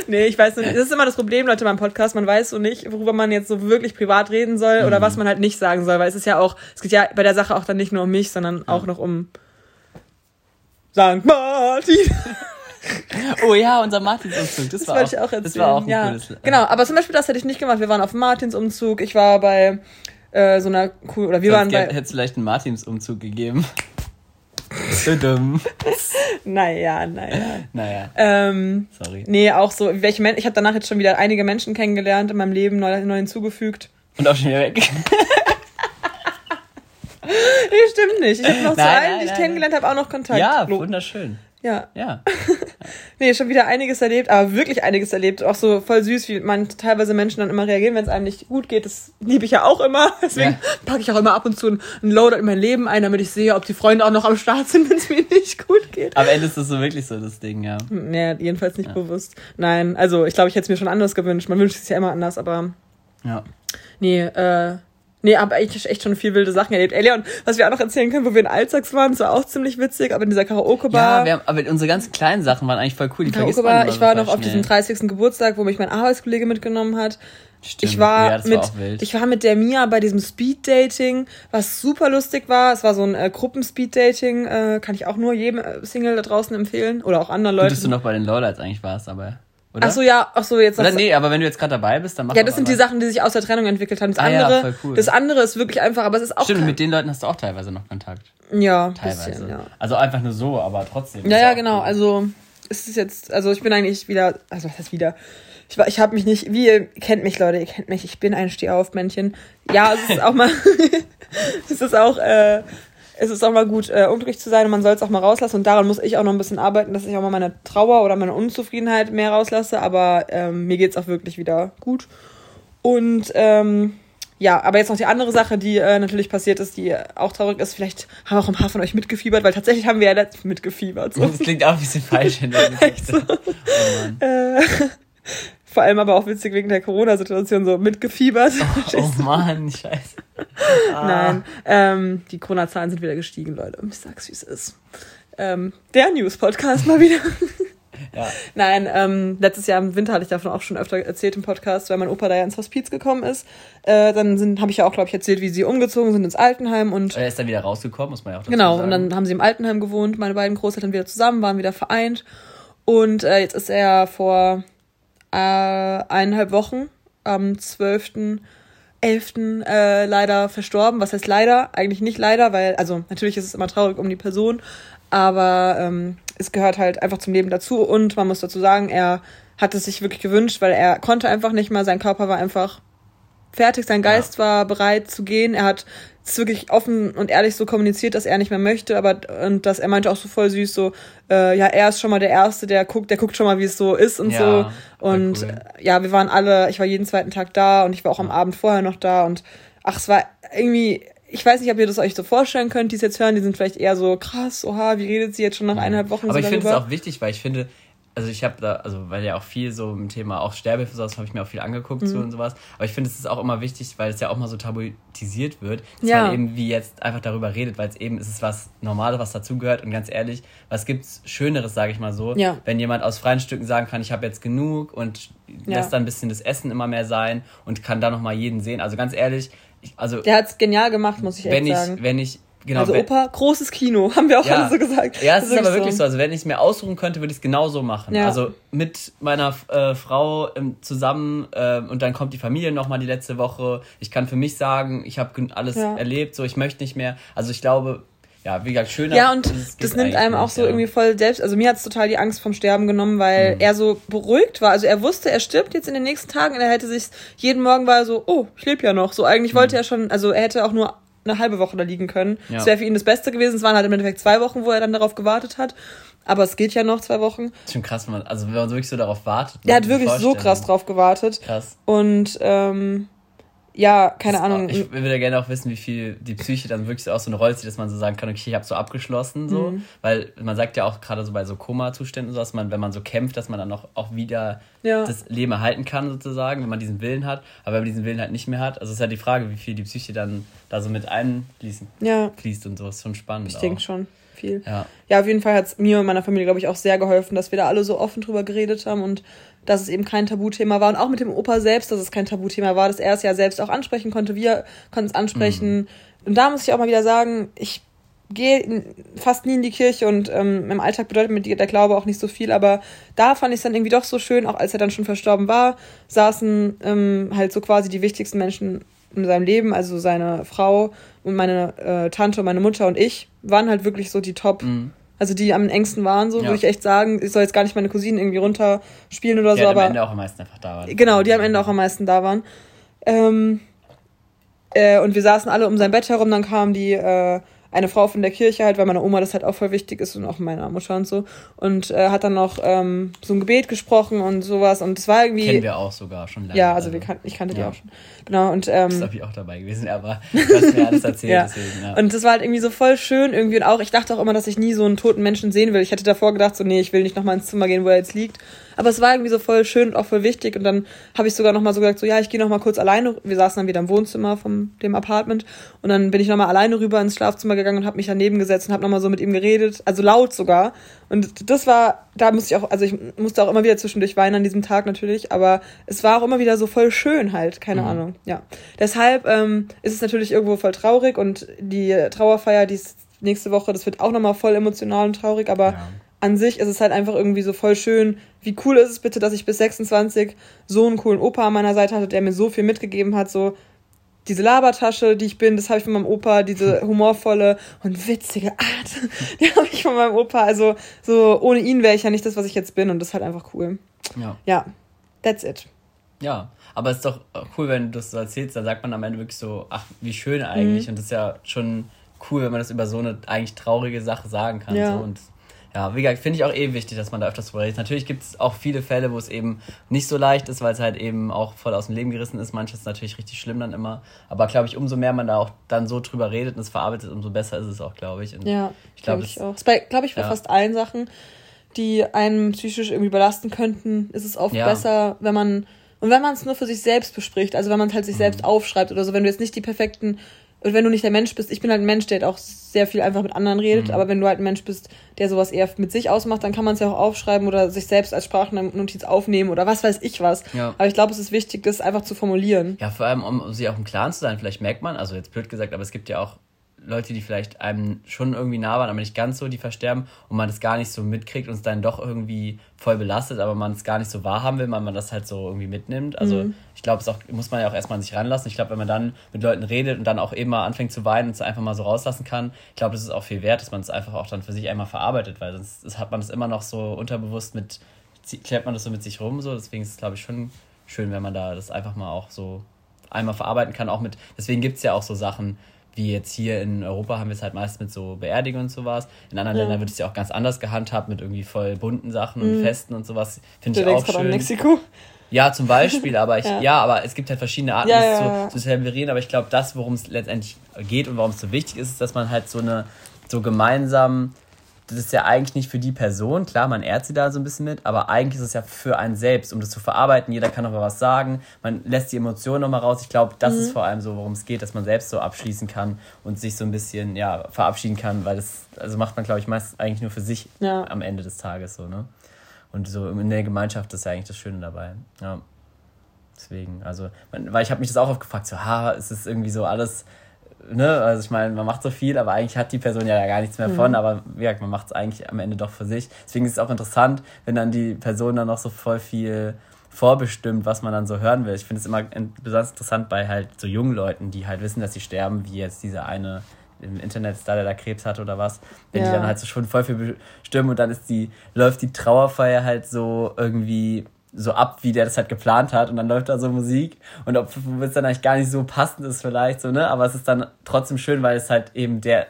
nee, ich weiß nicht. Das ist immer das Problem, Leute, beim Podcast. Man weiß so nicht, worüber man jetzt so wirklich privat reden soll oder was man halt nicht sagen soll. Weil es ist ja auch, es geht ja bei der Sache auch dann nicht nur um mich, sondern auch noch um St. Martin. Oh ja, unser Martinsumzug. Das, Das war wollte auch, ich auch erzählen. Das war auch ein ja. cooles. äh, Genau, aber zum Beispiel das hätte ich nicht gemacht. Wir waren auf dem Martinsumzug. Ich war bei äh, so einer cool oder wir Sonst waren bei. hätte es vielleicht einen Martinsumzug gegeben. Tudum. Naja, naja. naja, Ähm, sorry. nee, auch so, welche Men ich habe danach jetzt schon wieder einige Menschen kennengelernt in meinem Leben, neu, neu hinzugefügt. Und auch schon wieder weg. Nee, stimmt nicht. Ich habe noch zu Nein, allen, nein, die ich nein, kennengelernt habe, auch noch Kontakt. ja, wunderschön. ja. Ja. Nee, schon wieder einiges erlebt, aber wirklich einiges erlebt. Auch so voll süß, wie man teilweise Menschen dann immer reagieren, wenn es einem nicht gut geht. Das liebe ich ja auch immer. Deswegen Ja. packe ich auch immer ab und zu einen Loader in mein Leben ein, damit ich sehe, ob die Freunde auch noch am Start sind, wenn es mir nicht gut geht. Am Ende ist das so wirklich so das Ding, ja. Nee, jedenfalls nicht bewusst. Nein, also ich glaube, ich hätte es mir schon anders gewünscht. Man wünscht es ja immer anders, aber Ja. nee, äh, nee, aber ich echt schon viel wilde Sachen erlebt. Ey, Leon, was wir auch noch erzählen können, wo wir in Alzax waren, das war auch ziemlich witzig, aber in dieser Karaoke-Bar. Ja, wir haben, aber unsere ganzen kleinen Sachen waren eigentlich voll cool. Die vergisst man ich war noch auf schnell. diesem 30. Geburtstag, wo mich mein Arbeitskollege mitgenommen hat. Stimmt. Ich war, ja, mit, war ich war mit der Mia bei diesem Speed-Dating, was super lustig war. Es war so ein äh, Gruppen-Speed-Dating, äh, kann ich auch nur jedem äh, Single da draußen empfehlen oder auch anderen Gut, Leuten. dass du noch bei den Lowlights eigentlich warst, aber. Oder? Ach so, ja, ach so, jetzt Oder nee, aber wenn du jetzt gerade dabei bist, dann mach Ja, das sind die Sachen, die sich aus der Trennung entwickelt haben. Das Ah ja, andere, voll cool. das andere ist wirklich einfach, aber es ist auch Stimmt, mit den Leuten hast du auch teilweise noch Kontakt. ja, Teilweise. bisschen, ja. Also einfach nur so, aber trotzdem. Ja, ja, genau. cool. Also es ist jetzt, also ich bin eigentlich wieder, also was heißt wieder? Ich, war- ich habe mich nicht, wie ihr kennt mich, Leute, ihr kennt mich, ich bin ein Stehaufmännchen. Ja, es ist auch mal, es ist auch, äh, es ist auch mal gut, äh, unglücklich zu sein und man soll es auch mal rauslassen. Und daran muss ich auch noch ein bisschen arbeiten, dass ich auch mal meine Trauer oder meine Unzufriedenheit mehr rauslasse. Aber ähm, mir geht's auch wirklich wieder gut. Und ähm, ja, aber jetzt noch die andere Sache, die äh, natürlich passiert ist, die auch traurig ist. Vielleicht haben auch ein paar von euch mitgefiebert, weil tatsächlich haben wir ja letztens mitgefiebert. So. Das klingt auch ein bisschen falsch in der Geschichte. Oh Mann. Äh, vor allem aber auch witzig wegen der Corona-Situation so mitgefiebert. Oh Mann, scheiße. Ah. Nein, ähm, die Corona-Zahlen sind wieder gestiegen, Leute. Ich sag's, wie es ist. Ähm, der News-Podcast mal wieder. Ja. Nein, ähm, letztes Jahr im Winter hatte ich davon auch schon öfter erzählt im Podcast, weil mein Opa da ja ins Hospiz gekommen ist. Äh, dann habe ich ja auch, glaube ich, erzählt, wie sie umgezogen sind ins Altenheim und Er ist dann wieder rausgekommen, muss man ja auch dazu Genau, sagen. und dann haben sie im Altenheim gewohnt, meine beiden Großeltern wieder zusammen, waren wieder vereint. Und äh, jetzt ist er vor äh, eineinhalb Wochen, am 12.11. Äh, leider verstorben. Was heißt leider? Eigentlich nicht leider, weil, also natürlich ist es immer traurig um die Person, aber ähm, es gehört halt einfach zum Leben dazu. Und man muss dazu sagen, er hat es sich wirklich gewünscht, weil er konnte einfach nicht mehr, sein Körper war einfach fertig, sein Geist war bereit zu gehen. Er hat es wirklich offen und ehrlich so kommuniziert, dass er nicht mehr möchte, aber und dass er meinte auch so voll süß so, äh, ja, er ist schon mal der Erste, der guckt, der guckt schon mal, wie es so ist und Ja, so. Und cool. äh, ja, wir waren alle, ich war jeden zweiten Tag da und ich war auch am Abend vorher noch da und ach, es war irgendwie. Ich weiß nicht, ob ihr das euch so vorstellen könnt, die es jetzt hören. Die sind vielleicht eher so krass, oha, wie redet sie jetzt schon nach eineinhalb Wochen Aber so ich finde es auch wichtig, weil ich finde, also ich habe da, also weil ja auch viel so im Thema auch Sterbehilfe sowas habe ich mir auch viel angeguckt Mhm. so und sowas. Aber ich finde es ist auch immer wichtig, weil es ja auch mal so tabuisiert wird, dass Ja. man eben wie jetzt einfach darüber redet, weil es eben ist es was Normales, was dazugehört und ganz ehrlich, was gibt's Schöneres, sage ich mal so, Ja. wenn jemand aus freien Stücken sagen kann, ich habe jetzt genug und Ja. lässt dann ein bisschen das Essen immer mehr sein und kann da noch mal jeden sehen. Also ganz ehrlich, ich, also Der hat's genial gemacht, muss ich echt wenn ich, sagen. wenn ich genau, also Opa, großes Kino, haben wir auch alle so gesagt. ja, es Das ist aber wirklich so. Also wenn ich es mir aussuchen könnte, würde ich es genauso machen. Ja. Also mit meiner äh, Frau ähm, zusammen äh, und dann kommt die Familie noch mal die letzte Woche. Ich kann für mich sagen, ich habe alles Ja. erlebt, so ich möchte nicht mehr. Also ich glaube, ja, wie gesagt, schöner. Ja, und ist es- das nimmt einem auch so ja. irgendwie voll selbst. Also mir hat's total die Angst vom Sterben genommen, weil Mhm. er so beruhigt war. Also er wusste, er stirbt jetzt in den nächsten Tagen und er hätte sich jeden Morgen war er so, oh, ich lebe ja noch. So eigentlich wollte er schon, also er hätte auch nur eine halbe Woche da liegen können. Ja. Das wäre für ihn das Beste gewesen. Es waren halt im Endeffekt zwei Wochen, wo er dann darauf gewartet hat. Aber es geht ja noch zwei Wochen. Das ist schon krass, wenn man, also wenn man wirklich so darauf wartet. Der ne, hat wirklich so krass drauf gewartet. Krass. Und ähm, ja, keine Das Ahnung. auch- Ich würde gerne auch wissen, wie viel die Psyche dann wirklich aus so eine Rolle zieht, dass man so sagen kann, okay, ich habe so abgeschlossen, so. Mhm. Weil man sagt ja auch gerade so bei so Koma-Zuständen so, dass man, wenn man so kämpft, dass man dann auch, auch wieder Ja. das Leben erhalten kann, sozusagen, wenn man diesen Willen hat. Aber wenn man diesen Willen halt nicht mehr hat, also ist halt die Frage, wie viel die Psyche dann da so mit einfließen ja, fließt und so. ist schon spannend. ich auch. denke schon. viel. Ja, ja auf jeden Fall hat es mir und meiner Familie, glaube ich, auch sehr geholfen, dass wir da alle so offen drüber geredet haben und dass es eben kein Tabuthema war. Und auch mit dem Opa selbst, dass es kein Tabuthema war, dass er es ja selbst auch ansprechen konnte. Wir konnten es ansprechen. Mhm. Und da muss ich auch mal wieder sagen, ich gehe fast nie in die Kirche und ähm, im Alltag bedeutet mir der Glaube auch nicht so viel, aber da fand ich es dann irgendwie doch so schön, auch als er dann schon verstorben war, saßen ähm, halt so quasi die wichtigsten Menschen in seinem Leben, also seine Frau und meine äh, Tante, meine Mutter und ich, waren halt wirklich so die Top. Mhm. Also die am engsten waren, so ja. würde ich echt sagen. Ich soll jetzt gar nicht meine Cousinen irgendwie runterspielen oder die so, aber. Die am Ende auch am meisten einfach da waren. Genau, die am Ende auch am meisten da waren. Ähm, äh, und wir saßen alle um sein Bett herum, dann kam die äh, eine Frau von der Kirche halt, weil meiner Oma das halt auch voll wichtig ist und auch meiner Mutter und so. Und äh, hat dann noch ähm, so ein Gebet gesprochen und sowas. Und es war irgendwie. Kennen wir auch sogar schon lange. Ja, also, also. Wir kan ich kannte ja. die auch schon. Genau. Und, ähm, das habe ich auch dabei gewesen, aber du hast mir alles erzählt. ja. Deswegen, ja. Und das war halt irgendwie so voll schön irgendwie. Und auch, ich dachte auch immer, dass ich nie so einen toten Menschen sehen will. Ich hätte davor gedacht, so, nee, ich will nicht nochmal ins Zimmer gehen, wo er jetzt liegt. Aber es war irgendwie so voll schön und auch voll wichtig. Und dann habe ich sogar noch mal so gesagt, so ja, ich gehe noch mal kurz alleine. Wir saßen dann wieder im Wohnzimmer von dem Apartment. Und dann bin ich noch mal alleine rüber ins Schlafzimmer gegangen und habe mich daneben gesetzt und habe noch mal so mit ihm geredet. Also laut sogar. Und das war, da musste ich auch, also ich musste auch immer wieder zwischendurch weinen an diesem Tag natürlich. Aber es war auch immer wieder so voll schön halt. Keine mhm. Ahnung. Ja. Deshalb ähm, ist es natürlich irgendwo voll traurig. Und die Trauerfeier, die ist nächste Woche, das wird auch noch mal voll emotional und traurig. Aber ja an sich ist es halt einfach irgendwie so voll schön. Wie cool ist es bitte, dass ich bis 26 so einen coolen Opa an meiner Seite hatte, der mir so viel mitgegeben hat, so diese Labertasche, die ich bin, das habe ich von meinem Opa, diese humorvolle und witzige Art, die habe ich von meinem Opa. Also so ohne ihn wäre ich ja nicht das, was ich jetzt bin und das ist halt einfach cool. Ja. Ja, that's it. Ja, aber es ist doch cool, wenn du das so erzählst, dann sagt man am Ende wirklich so, ach, wie schön eigentlich. Mhm. Und das ist ja schon cool, wenn man das über so eine eigentlich traurige Sache sagen kann. Ja. So. Und ja, wie gesagt, finde ich auch eh wichtig, dass man da öfters drüber redet. Natürlich gibt es auch viele Fälle, wo es eben nicht so leicht ist, weil es halt eben auch voll aus dem Leben gerissen ist. Manches ist natürlich richtig schlimm dann immer. Aber glaube ich, umso mehr man da auch dann so drüber redet und es verarbeitet, umso besser ist es auch, glaube ich. Und ja, ich glaube glaub ich auch. Bei, glaube ich, bei ja. fast allen Sachen, die einen psychisch irgendwie belasten könnten, ist es oft ja. besser, wenn man und wenn man es nur für sich selbst bespricht, also wenn man es halt sich mhm. selbst aufschreibt oder so, wenn du jetzt nicht die perfekten und wenn du nicht der Mensch bist, ich bin halt ein Mensch, der halt auch sehr viel einfach mit anderen redet, mhm. aber wenn du halt ein Mensch bist, der sowas eher mit sich ausmacht, dann kann man es ja auch aufschreiben oder sich selbst als Sprachnotiz aufnehmen oder was weiß ich was. Ja. Aber ich glaube, es ist wichtig, das einfach zu formulieren. Ja, vor allem, um sie auch im Klaren zu sein, vielleicht merkt man, also jetzt blöd gesagt, aber es gibt ja auch Leute, die vielleicht einem schon irgendwie nah waren, aber nicht ganz so, die versterben und man das gar nicht so mitkriegt und es dann doch irgendwie voll belastet, aber man es gar nicht so wahrhaben will, weil man das halt so irgendwie mitnimmt. Also mhm. ich glaube, es auch, muss man ja auch erstmal an sich ranlassen. Ich glaube, wenn man dann mit Leuten redet und dann auch eben mal anfängt zu weinen und es einfach mal so rauslassen kann, ich glaube, das ist auch viel wert, dass man es einfach auch dann für sich einmal verarbeitet, weil sonst hat man es immer noch so unterbewusst mit, klärt man das so mit sich rum, so. Deswegen ist es, glaube ich, schon schön, wenn man da das einfach mal auch so einmal verarbeiten kann, auch mit, deswegen gibt es ja auch so Sachen, wie jetzt hier in Europa haben wir es halt meist mit so Beerdigungen und sowas. In anderen ja. Ländern wird es ja auch ganz anders gehandhabt mit irgendwie voll bunten Sachen und mhm. Festen und sowas. Finde ich auch schön. An Mexiko? Ja, zum Beispiel, aber ich, ja. ja. aber es gibt halt verschiedene Arten, ja, das zu, zu zelebrieren. Aber ich glaube, das, worum es letztendlich geht und warum es so wichtig ist, ist, dass man halt so eine so gemeinsam das ist ja eigentlich nicht für die Person, klar, man ehrt sie da so ein bisschen mit, aber eigentlich ist es ja für einen selbst, um das zu verarbeiten. Jeder kann noch mal was sagen, man lässt die Emotionen noch mal raus. Ich glaube, das mhm. ist vor allem so, worum es geht, dass man selbst so abschließen kann und sich so ein bisschen ja, verabschieden kann, weil das also macht man, glaube ich, meist eigentlich nur für sich ja. am Ende des Tages so, ne? Und so in der Gemeinschaft ist ja eigentlich das Schöne dabei. Ja. Deswegen, also, weil ich habe mich das auch oft gefragt, so, ha, ist es irgendwie so alles ne, also ich meine, man macht so viel, aber eigentlich hat die Person ja gar nichts mehr von, mhm. aber wie gesagt, man macht es eigentlich am Ende doch für sich. Deswegen ist es auch interessant, wenn dann die Person dann noch so voll viel vorbestimmt, was man dann so hören will. Ich finde es immer besonders interessant bei halt so jungen Leuten, die halt wissen, dass sie sterben, wie jetzt dieser eine im Internet Star, der da Krebs hat oder was, wenn ja. die dann halt so schon voll viel bestimmen und dann ist die, läuft die Trauerfeier halt so irgendwie so ab, wie der das halt geplant hat und dann läuft da so Musik und ob es dann eigentlich gar nicht so passend ist vielleicht so, ne, aber es ist dann trotzdem schön, weil es halt eben der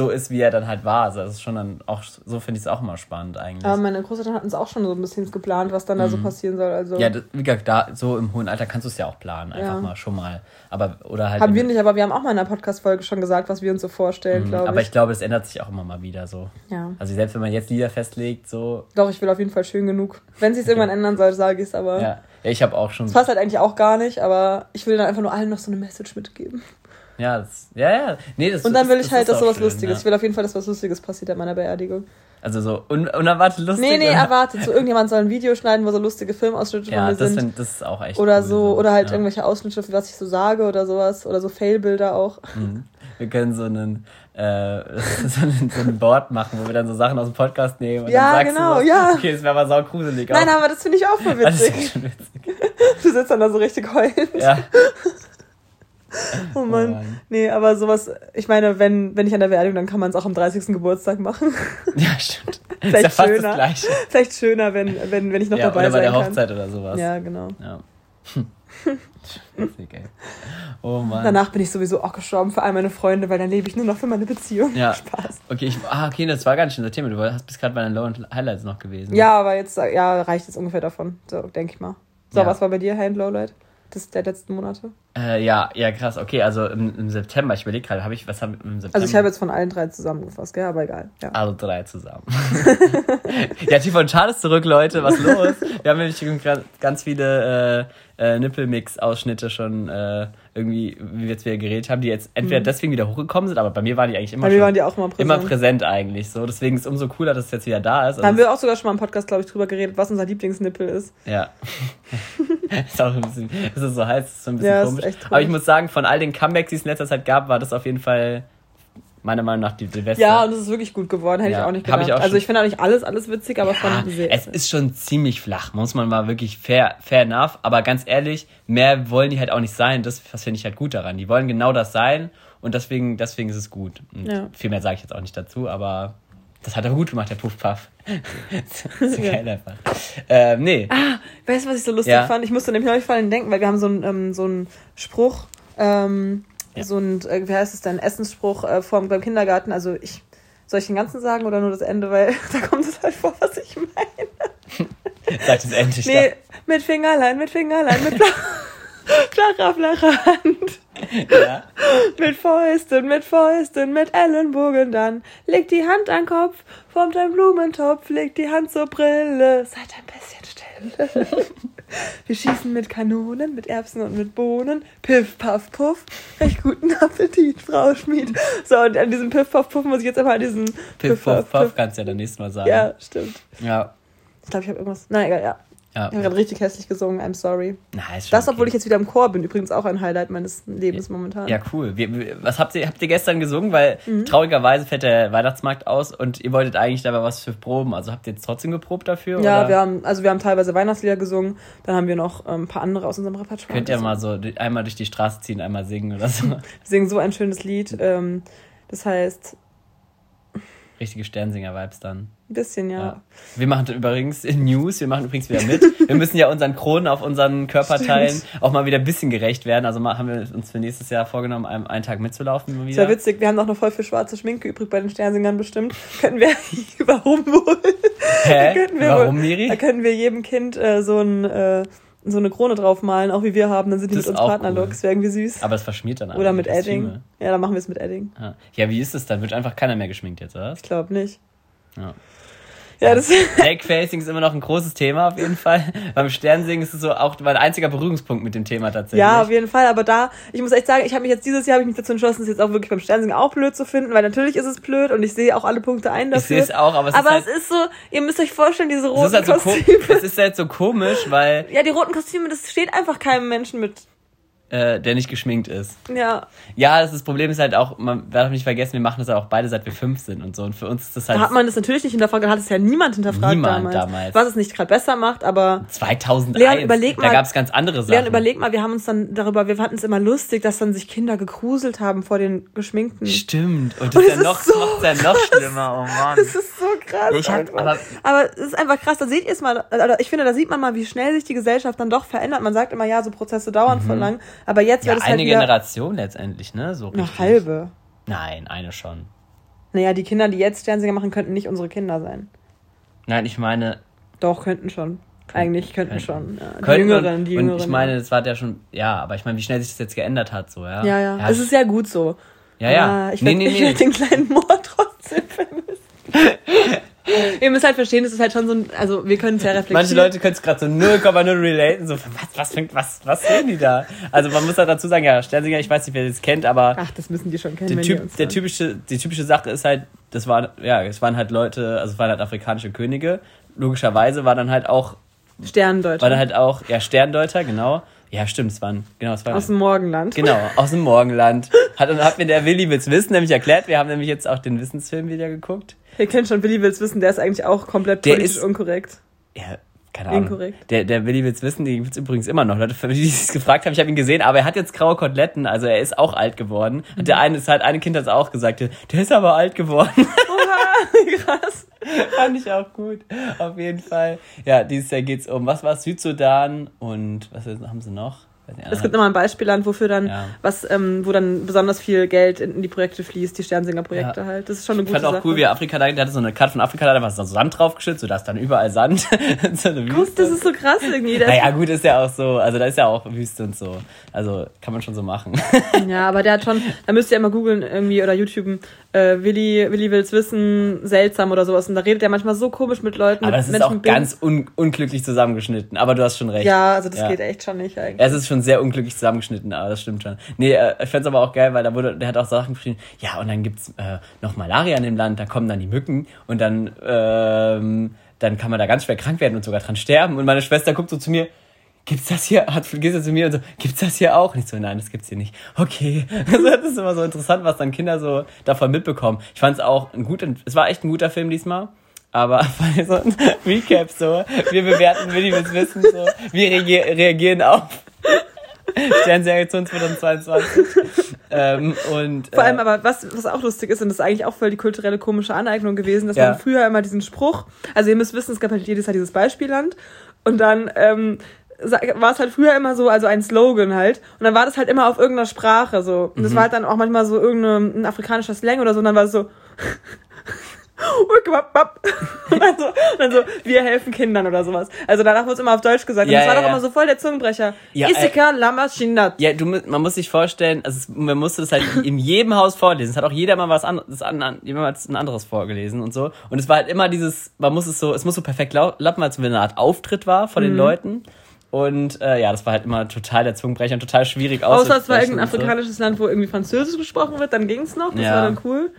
so ist, wie er dann halt war. Also das ist schon dann auch, so finde ich es auch immer spannend eigentlich. Aber meine Großeltern hatten es auch schon so ein bisschen geplant, was dann da so mhm. passieren soll. Also ja, wie gesagt, da so im hohen Alter kannst du es ja auch planen, einfach ja. mal schon mal. Aber oder halt. Haben wir nicht, aber wir haben auch mal in einer Podcast-Folge schon gesagt, was wir uns so vorstellen, mhm. glaube ich. Aber ich glaube, es ändert sich auch immer mal wieder so. Ja. Also selbst wenn man jetzt Lieder festlegt, so. Doch, ich will auf jeden Fall schön genug. Wenn sich okay. irgendwann ändern soll, sage ich es aber. Ja. ja ich habe auch schon. Das passt halt eigentlich auch gar nicht, aber ich will dann einfach nur allen noch so eine Message mitgeben. Ja, das, ja, ja. Nee, das, Und dann will das, ich halt, dass sowas schön, Lustiges. Ja. Ich will auf jeden Fall, dass was Lustiges passiert an meiner Beerdigung. Also so un unerwartet lustig. Nee, nee, erwartet. So irgendjemand soll ein Video schneiden, wo so lustige Filmausschnitte Ja, von mir das, sind. find, das ist auch echt Oder cool, so, oder halt ja. irgendwelche Ausschnitte, was ich so sage oder sowas. Oder so Fail-Bilder auch. Mhm. Wir können so einen, äh, so, einen, so ein Board machen, wo wir dann so Sachen aus dem Podcast nehmen. Und Ja, dann sagst genau, du was. ja. Okay, das wäre aber sau gruselig. Nein, auch. aber das finde ich auch voll Ah, das ist witzig. schon witzig. Du sitzt dann da so richtig heulend. Ja. Oh Mann. Mann. Nee, aber sowas, ich meine, wenn, wenn ich an der Beerdigung, dann kann man es auch am 30. Geburtstag machen. ja, stimmt. ist Vielleicht ja fast schöner. das Gleiche. Vielleicht schöner, wenn, wenn, wenn ich noch Ja, dabei oder bei der kann. Hochzeit oder sowas. Ja, genau. Ja. Witzig, ey. Oh Mann. Danach bin ich sowieso auch gestorben für all meine Freunde, weil dann lebe ich nur noch für meine Beziehung. Ja. Spaß. Okay, ich, ah, okay, das war gar nicht unser Thema. Du hast bis gerade bei den Low und Highlights noch gewesen. Ja, aber jetzt ja, reicht es ungefähr davon. So, denke ich mal. So, Ja. was war bei dir, High and Lowlight? Das der letzten Monate? Äh, ja, ja, krass. Okay, also im, im September, ich überlege gerade, habe ich, was haben wir im September? Also ich habe jetzt von allen drei zusammengefasst, gell? Aber egal. Ja. Alle drei zusammen. ja, Tief und ist zurück, Leute. Was los? Wir haben nämlich ganz viele äh, äh, Nippelmix-Ausschnitte schon äh, irgendwie, wie wir jetzt wieder geredet haben, die jetzt entweder deswegen wieder hochgekommen sind, aber bei mir waren die eigentlich immer Mhm. Bei mir waren die auch immer präsent. immer präsent eigentlich. So, deswegen ist es umso cooler, dass es jetzt wieder da ist. Da haben Also wir auch sogar schon mal im Podcast, glaube ich, drüber geredet, was unser Lieblingsnippel ist. Ja. ist auch ein bisschen, es ist so heiß, ist so ein bisschen Ja, komisch. Aber ich muss sagen, von all den Comebacks, die es in letzter Zeit gab, war das auf jeden Fall meiner Meinung nach die, beste. Ja, und es ist wirklich gut geworden, hätte Ja, ich auch nicht gedacht. ich auch also ich finde auch nicht alles, alles witzig, aber Ja, von sehr. es ist schon ziemlich flach, muss man mal wirklich fair, fair enough. Aber ganz ehrlich, mehr wollen die halt auch nicht sein. Das, das finde ich halt gut daran. Die wollen genau das sein und deswegen, deswegen ist es gut. Ja. Viel mehr sage ich jetzt auch nicht dazu, aber das hat er gut gemacht, der Puffpuff. das ist geil einfach. Ähm, nee. Weißt du, was ich so lustig fand? Ich musste nämlich neulich vor allem denken, weil wir haben so einen, ähm, so einen Spruch, ähm, Ja. so ein, äh, wie heißt es denn, Essensspruch äh, vor, beim Kindergarten. Also ich, soll ich den ganzen sagen oder nur das Ende? Weil da kommt es halt vor, was ich meine. Sagt es endlich. Nee, mit Fingerlein, mit Fingerlein, mit flach, flacher, flacher Hand. Ja. Mit Fäusten, mit Fäusten, mit Ellenbogen dann. Leg die Hand an den Kopf, formt ein Blumentopf, leg die Hand zur Brille. Seid ein bisschen still. Wir schießen mit Kanonen, mit Erbsen und mit Bohnen. Piff, paff, puff. Recht guten Appetit, Frau Schmied. So, und an diesem Piff, paff, puff muss ich jetzt immer an diesen Piff, Puff, Puff, kannst du ja dann nächstes Mal sagen. Ja, stimmt. Ja. Ich glaube, ich habe irgendwas. Na egal, ja. Ja. Ich habe gerade richtig hässlich gesungen, I'm sorry. Na, ist schon Das, obwohl okay. ich jetzt wieder im Chor bin. Übrigens auch ein Highlight meines Lebens momentan. Ja, cool. Wir, was habt ihr, habt ihr gestern gesungen? Weil Mhm. traurigerweise fällt der Weihnachtsmarkt aus und ihr wolltet eigentlich dabei was für Proben. Also habt ihr jetzt trotzdem geprobt dafür? Ja, oder? wir haben, also wir haben teilweise Weihnachtslieder gesungen, dann haben wir noch ähm, ein paar andere aus unserem Repertoire. Könnt ihr mal so einmal durch die Straße ziehen, einmal singen oder so. Wir singen so ein schönes Lied. Ähm, das heißt, Richtige Sternsinger-Vibes dann. ein bisschen, ja. Ja. Wir machen übrigens in News, wir machen übrigens wieder mit. Wir müssen ja unseren Kronen auf unseren Körperteilen auch mal wieder ein bisschen gerecht werden. Also haben wir uns für nächstes Jahr vorgenommen, einen, einen Tag mitzulaufen. Ist wieder. ja witzig, wir haben doch noch voll viel schwarze Schminke übrig bei den Sternsingern bestimmt. Könnten wir, warum wohl? Hä? Könnten wir Warum, Miri? Da könnten wir jedem Kind äh, so, ein, äh, so eine Krone draufmalen, auch wie wir haben, dann sind die Das mit uns Partnerlooks, cool. wäre irgendwie süß. Aber es verschmiert dann Oder alle mit Edding. Ja, dann machen wir es mit Edding. Ja. ja, wie ist es dann? Wird einfach keiner mehr geschminkt jetzt, oder? Ich glaube nicht. Ja. Ja, das Fake-Facing ist immer noch ein großes Thema auf jeden Fall. Beim Sternsingen ist es so auch mein einziger Berührungspunkt mit dem Thema tatsächlich. Ja, auf jeden Fall. Aber da, ich muss echt sagen, ich habe mich jetzt dieses Jahr habe ich mich dazu entschlossen, es jetzt auch wirklich beim Sternsingen auch blöd zu finden, weil natürlich ist es blöd und ich sehe auch alle Punkte ein ich dafür. sehe es auch, aber es aber ist halt, es ist so, ihr müsst euch vorstellen, diese es roten ist halt so Kostüme. es ist halt so komisch, weil Ja, die roten Kostüme, das steht einfach keinem Menschen mit. Äh, der nicht geschminkt ist. Ja, Ja, das, das Problem ist halt auch, man darf nicht vergessen, wir machen das auch beide seit wir fünf sind und so. Und für uns ist das halt da hat man das natürlich nicht hinterfragt, da hat es ja niemand hinterfragt Niemand damals. damals. Was es nicht gerade besser macht, aber 2001. Leon, überleg da mal- gab es ganz andere Sachen. Leon, überleg mal, wir haben uns dann darüber, wir fanden es immer lustig, dass dann sich Kinder gegruselt haben vor den Geschminkten. Stimmt. Und Und das ist es ja noch, ist so ja noch schlimmer. Oh Mann. Das ist so krass. Ich hab- aber- aber es ist einfach krass, da seht ihr es mal, also ich finde, da sieht man mal, wie schnell sich die Gesellschaft dann doch verändert. Man sagt immer, ja, so Prozesse dauern voll lang, aber jetzt ja, wird es eine halt wieder Generation letztendlich, ne? So eine richtig. halbe. Nein, eine schon. Naja, die Kinder, die jetzt Sternsinger machen, könnten nicht unsere Kinder sein. Nein, ich meine, Doch, könnten schon. Eigentlich könnten könnten. schon. Ja. Die Jüngeren, und, die und Jüngeren. ich meine, das war ja schon, ja, aber ich meine, wie schnell sich das jetzt geändert hat, so, ja. ja, ja, Es ist ja gut so. ja, ja. Aber Ich nee, werde nee, nee. den kleinen Moor trotzdem vermissen. Ihr müsst halt verstehen, das ist halt schon so ein, also wir können es ja reflektieren. Manche Leute können es gerade so 0,0 relaten, so, was, was, was, was sehen die da? Also man muss halt dazu sagen, ja, Sternsinger, ich weiß nicht, wer das kennt, aber. Ach, das müssen die schon kennen, der, wenn typ, der typische, Die typische Sache ist halt, das waren, ja, es waren halt Leute, also es waren halt afrikanische Könige. Logischerweise war dann halt auch, Sterndeuter. war dann halt auch, ja, Sterndeuter, genau. Ja, stimmt, es waren, genau, es waren. aus dem Morgenland. Genau, aus dem Morgenland. Hat, und hat mir der Willi Witz Wissen nämlich erklärt. Wir haben nämlich jetzt auch den Wissensfilm wieder geguckt. Ihr kennt schon Willi Wills Wissen, der ist eigentlich auch komplett Der politisch ist- unkorrekt. Ja, keine Ahnung. Inkorrekt. Der, der Willi Witz Wissen, den gibt's übrigens immer noch. Leute, für die, die sich gefragt haben, ich habe ihn gesehen, aber er hat jetzt graue Koteletten, also er ist auch alt geworden. Und der eine, es hat eine Kind hat es auch gesagt, der ist aber alt geworden. Oha, krass. Fand ich auch gut. Auf jeden Fall. Ja, dieses Jahr geht's um, was war Südsudan und was haben sie noch? Nicht, Es gibt nochmal ein Beispielland, wofür dann Ja. was, ähm, wo dann besonders viel Geld in, die Projekte fließt, die Sternsinger-Projekte Ja. halt. Das ist schon eine Ich gute fand auch Sache. cool, wie Afrika da, der hatte so eine Karte von Afrika, da war so Sand draufgeschüttet, so da ist dann überall Sand. so Guck, das ist so krass irgendwie. Naja, gut, ist ja auch so, also da ist ja auch Wüste und so. Also kann man schon so machen. Ja, aber der hat schon, da müsst ihr immer googeln irgendwie oder YouTuben, äh, Willi, Willi will's wissen, seltsam oder sowas. Und da redet er manchmal so komisch mit Leuten. Aber mit das ist Menschen auch ganz un unglücklich zusammengeschnitten. Aber du hast schon recht. Ja, also das Ja. geht echt schon nicht eigentlich. Es ist schon sehr unglücklich zusammengeschnitten, aber das stimmt schon. Nee, äh, ich fand's aber auch geil, weil da wurde, der hat auch Sachen geschrieben, ja, und dann gibt's äh, noch Malaria in dem Land, da kommen dann die Mücken und dann, ähm, dann kann man da ganz schwer krank werden und sogar dran sterben. Und meine Schwester guckt so zu mir, gibt's das hier? Hat sie zu mir und so, gibt's das hier auch? Und ich so, nein, das gibt's hier nicht. Okay. Also das ist immer so interessant, was dann Kinder so davon mitbekommen. Ich fand's auch ein gut, es war echt ein guter Film diesmal. Aber bei so ein Recap so, wir bewerten Willi will's wissen so, wir reagier reagieren auf Sternserie-Aktion 2022. ähm, und, Vor allem äh, aber, was, was auch lustig ist, und das ist eigentlich auch voll die kulturelle komische Aneignung gewesen, dass Ja. man früher immer diesen Spruch, also ihr müsst wissen, es gab halt jedes Jahr dieses Beispielland und dann ähm, war es halt früher immer so, also ein Slogan halt, und dann war das halt immer auf irgendeiner Sprache so. Und das war halt dann auch manchmal so irgendein ein afrikanischer Slang oder so, und dann war es so und dann, so, und dann so, wir helfen Kindern oder sowas. Also danach wurde es immer auf Deutsch gesagt. Und Ja, das war ja, doch ja. immer so voll der Zungenbrecher. Ja, äh, Isika Lama Shindat. Ja, du, man muss sich vorstellen, also es, man musste das halt in jedem Haus vorlesen. Es hat auch jeder mal was anderes, an, an, jemand ein anderes vorgelesen und so. Und es war halt immer dieses, man muss es so, es muss so perfekt lau- lappen, als wenn eine Art Auftritt war von Mhm. den Leuten. Und äh, ja, das war halt immer total der Zungenbrecher und total schwierig Außer es war irgendein so. afrikanisches Land, wo irgendwie Französisch gesprochen wird, dann ging's noch, das Ja. war dann cool.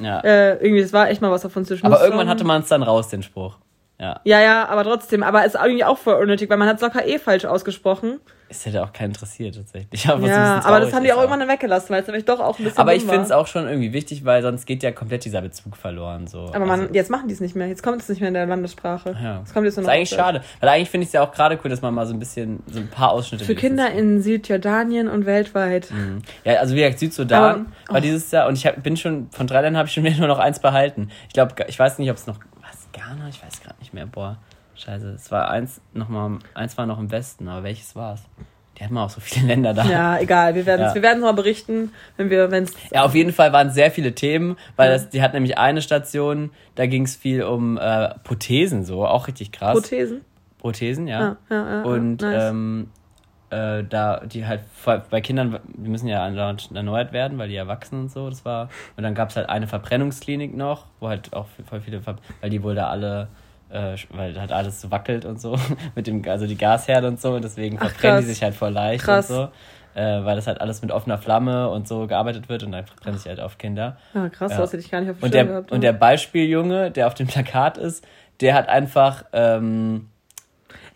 Ja. Äh, irgendwie, das war echt mal was davon zwischen. Aber irgendwann hatte man es dann raus, den Spruch. Ja. Ja, ja, aber trotzdem. Aber ist irgendwie auch voll unnötig, weil man hat Soccer eh falsch ausgesprochen. Es hätte auch keinen interessiert, tatsächlich. Aber, ja, aber das haben die ist auch irgendwann dann weggelassen, weil es nämlich doch auch ein bisschen Aber ich finde es auch schon irgendwie wichtig, weil sonst geht ja komplett dieser Bezug verloren. So. Aber man, also, jetzt machen die es nicht mehr. Jetzt kommt es nicht mehr in der Landessprache. ja. Es kommt jetzt nur ist noch eigentlich auf Deutsch. schade. Weil eigentlich finde ich es ja auch gerade cool, dass man mal so ein bisschen, so ein paar Ausschnitte Für Kinder in Südjordanien und weltweit. Mhm. Ja, also wie gesagt, Südsudan Aber- war dieses Jahr und ich hab, bin schon, von drei Ländern habe ich schon wieder nur noch eins behalten. Ich glaube, ich weiß nicht, ob es noch, Ghana? Ich weiß gerade nicht mehr. Boah, scheiße. Es war eins, noch mal, eins war noch im Westen, aber welches war es? Die hatten auch so viele Länder da. Ja, egal. Wir werden es Ja. wir werden's mal berichten, wenn wir, wenn es. Ja, auf jeden Fall waren sehr viele Themen, weil das, die hat nämlich eine Station, da ging es viel um äh, Prothesen, so, auch richtig krass. Prothesen. Prothesen, ja. Ja, ja, ja. Und nice. ähm, äh, da die halt bei Kindern, die müssen ja erneuert werden, weil die erwachsen und so, das war. Und dann gab es halt eine Verbrennungsklinik noch, wo halt auch voll viele, Ver weil die wohl da alle, äh, weil halt alles so wackelt und so, mit dem, also die Gasherde und so, und deswegen Ach, verbrennen die krass. sich halt voll leicht Krass. und so. Äh, weil das halt alles mit offener Flamme und so gearbeitet wird und dann verbrennen sich halt auf Kinder. ja, krass, ja. das hätte ich gar nicht auf dem Und der, gehabt. und der Beispieljunge, der auf dem Plakat ist, der hat einfach, ähm,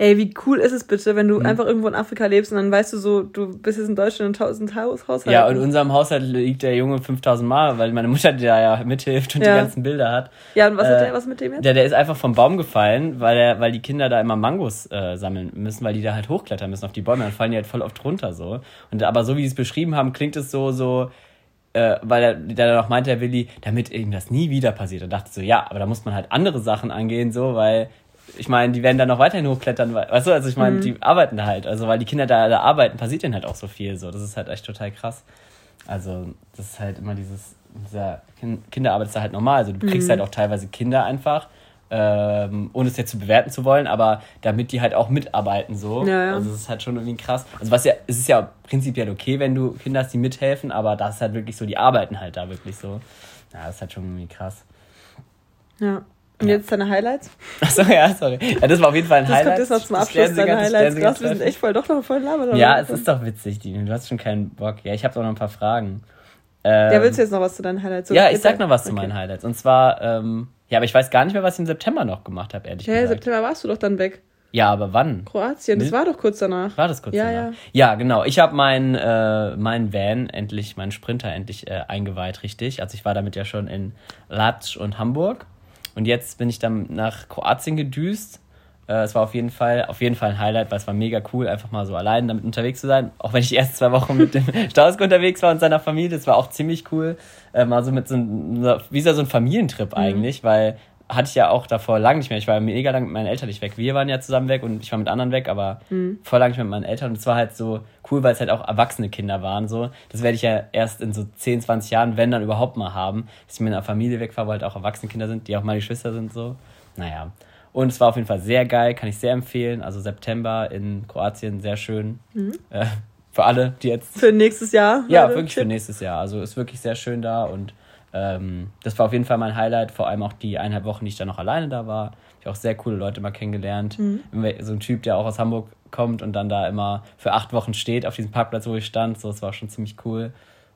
Ey, wie cool ist es bitte, wenn du Mhm. einfach irgendwo in Afrika lebst und dann weißt du so, du bist jetzt in Deutschland in tausend Haus Haushalten. Ja, und in unserem Haushalt liegt der Junge 5000 Mal, weil meine Mutter die da ja mithilft und Ja. die ganzen Bilder hat. Ja, und was hat Äh, der was mit dem jetzt? Der, der ist einfach vom Baum gefallen, weil, er, weil die Kinder da immer Mangos äh, sammeln müssen, weil die da halt hochklettern müssen auf die Bäume. Dann fallen die halt voll oft runter so. Und aber so wie die es beschrieben haben, klingt es so, so, äh, weil er der dann auch meinte, der Willi, damit ihm das nie wieder passiert. Und dachte ich so, ja, aber da muss man halt andere Sachen angehen, so, weil ich meine, die werden dann noch weiterhin hochklettern, weil- weißt du, also ich meine, Mhm. die arbeiten da halt. Also weil die Kinder da, da arbeiten, passiert denen halt auch so viel. So, das ist halt echt total krass. Also, das ist halt immer dieses, dieser Kin- Kinderarbeit ist da halt normal. Also du kriegst Mhm. halt auch teilweise Kinder einfach, ähm, ohne es jetzt zu bewerten zu wollen, aber damit die halt auch mitarbeiten so. Ja, ja. Also das ist halt schon irgendwie krass. Also was ja, es ist ja prinzipiell okay, wenn du Kinder hast, die mithelfen, aber das ist halt wirklich so, die arbeiten halt da wirklich so. Ja, das ist halt schon irgendwie krass. Ja. Und jetzt deine Highlights? Achso, ja, sorry. Ja, das war auf jeden Fall ein Das Highlight. kommt jetzt noch zum Das Abschluss, deine das Highlights. Krass, wir sind echt voll doch noch voll labern. Ja, es ist doch witzig, Dini. Du hast schon keinen Bock. Ja, ich habe auch noch ein paar Fragen. Ähm, Ja, willst du jetzt noch was zu deinen Highlights? Ja, Oder- ich sag noch was zu Okay. meinen Highlights. Und zwar, ähm, ja, aber ich weiß gar nicht mehr, was ich im September noch gemacht habe, ehrlich Ja, im gesagt. September warst du doch dann weg. Ja, aber wann? Kroatien, das war doch kurz danach. War das kurz Ja, danach? ja. Ja, genau. Ich habe meinen äh, mein Van endlich, meinen Sprinter endlich äh, eingeweiht, richtig. Also ich war damit ja schon in Latsch und Hamburg. Und jetzt bin ich dann nach Kroatien gedüst. Äh, es war auf jeden Fall, auf jeden Fall ein Highlight, weil es war mega cool, einfach mal so allein damit unterwegs zu sein. Auch wenn ich ersten zwei Wochen mit dem Stausko unterwegs war und seiner Familie, das war auch ziemlich cool. Äh, mal so mit so einem, wie so ein Familientrip eigentlich, weil hatte ich ja auch davor lang nicht mehr. Ich war mega lang mit meinen Eltern nicht weg. Wir waren ja zusammen weg und ich war mit anderen weg, aber voll lang nicht mehr mit meinen Eltern. Und es war halt so cool, weil es halt auch erwachsene Kinder waren. So. Das werde ich ja erst in so 10, 20 Jahren, wenn dann überhaupt mal haben, dass ich mit einer Familie wegfahre, wo halt auch erwachsene Kinder sind, die auch meine Geschwister sind. So. Naja. Und es war auf jeden Fall sehr geil, kann ich sehr empfehlen. Also September in Kroatien, sehr schön. Äh, für alle, die jetzt Für nächstes Jahr. ja, wirklich für nächstes Jahr. Also ist wirklich sehr schön da und ähm, das war auf jeden Fall mein Highlight. Vor allem auch die eineinhalb Wochen, die ich dann noch alleine da war. Ich habe auch sehr coole Leute mal kennengelernt. Immer So ein Typ, der auch aus Hamburg kommt und dann da immer für acht Wochen steht auf diesem Parkplatz, wo ich stand. So, das war schon ziemlich cool.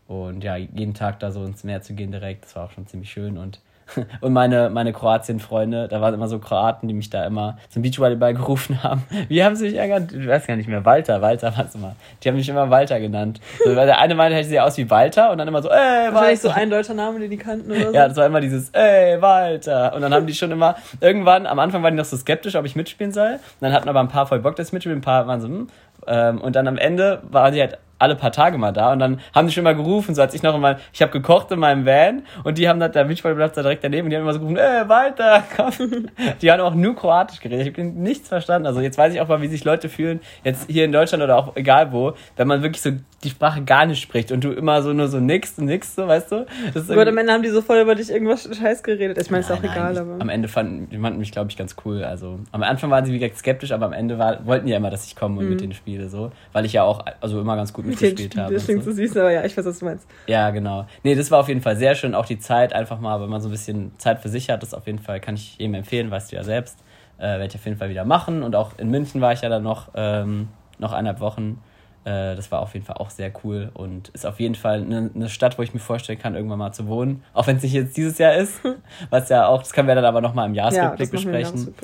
Und ja, jeden Tag da so ins Meer zu gehen direkt, das war auch schon ziemlich schön. Und, und meine, meine Kroatien-Freunde, da waren immer so Kroaten, die mich da immer zum Beachvolleyball gerufen haben. Wie haben sie mich ärgert? Ich weiß gar nicht mehr. Walter, Walter war es immer. Die haben mich immer Walter genannt. So, weil der eine meinte, ich sehe aus wie Walter und dann immer so, ey, Wahrscheinlich so Walter. ein deutscher Name, den die kannten oder so. Ja, das war immer dieses, ey, Walter. Und dann haben die schon immer, irgendwann, am Anfang waren die noch so skeptisch, ob ich mitspielen soll. Und dann hatten aber ein paar voll Bock, dass ich mitspiele, ein paar waren so, hm. Ähm, und dann am Ende waren die halt alle paar Tage mal da und dann haben die schon mal gerufen, so als ich noch immer, ich habe gekocht in meinem Van und die haben da, der Beachvolleyballplatz da direkt daneben und die haben immer so gerufen, ey, Walter, komm. Die haben auch nur Kroatisch geredet, ich habe nichts verstanden. Also jetzt weiß ich auch mal, wie sich Leute fühlen, jetzt hier in Deutschland oder auch egal wo, wenn man wirklich so die Sprache gar nicht spricht und du immer so nur so nix und nix, so, weißt du? Gut, am Ende haben die so voll über dich irgendwas Scheiß geredet. Ich meine, ist auch Nein, egal, aber. Am Ende fanden die fanden mich, glaube ich, ganz cool. Also am Anfang waren sie wie gesagt skeptisch, aber am Ende war, wollten die ja immer, dass ich komme und mit denen spiele, so. Weil ich ja auch also immer ganz gut Mitgespielt habe. Das klingt so. so süß, aber ja, ich weiß, was du meinst. Ja, genau. Nee, das war auf jeden Fall sehr schön. Auch die Zeit einfach mal, wenn man so ein bisschen Zeit für sich hat, das auf jeden Fall kann ich jedem empfehlen, weißt du ja selbst. Äh, Werde ich auf jeden Fall wieder machen. Und auch in München war ich ja dann noch, ähm, noch eineinhalb Wochen. Äh, das war auf jeden Fall auch sehr cool und ist auf jeden Fall eine, eine Stadt, wo ich mir vorstellen kann, irgendwann mal zu wohnen. Auch wenn es nicht jetzt dieses Jahr ist. Was ja auch, das können wir dann aber nochmal im Jahresrückblick im besprechen.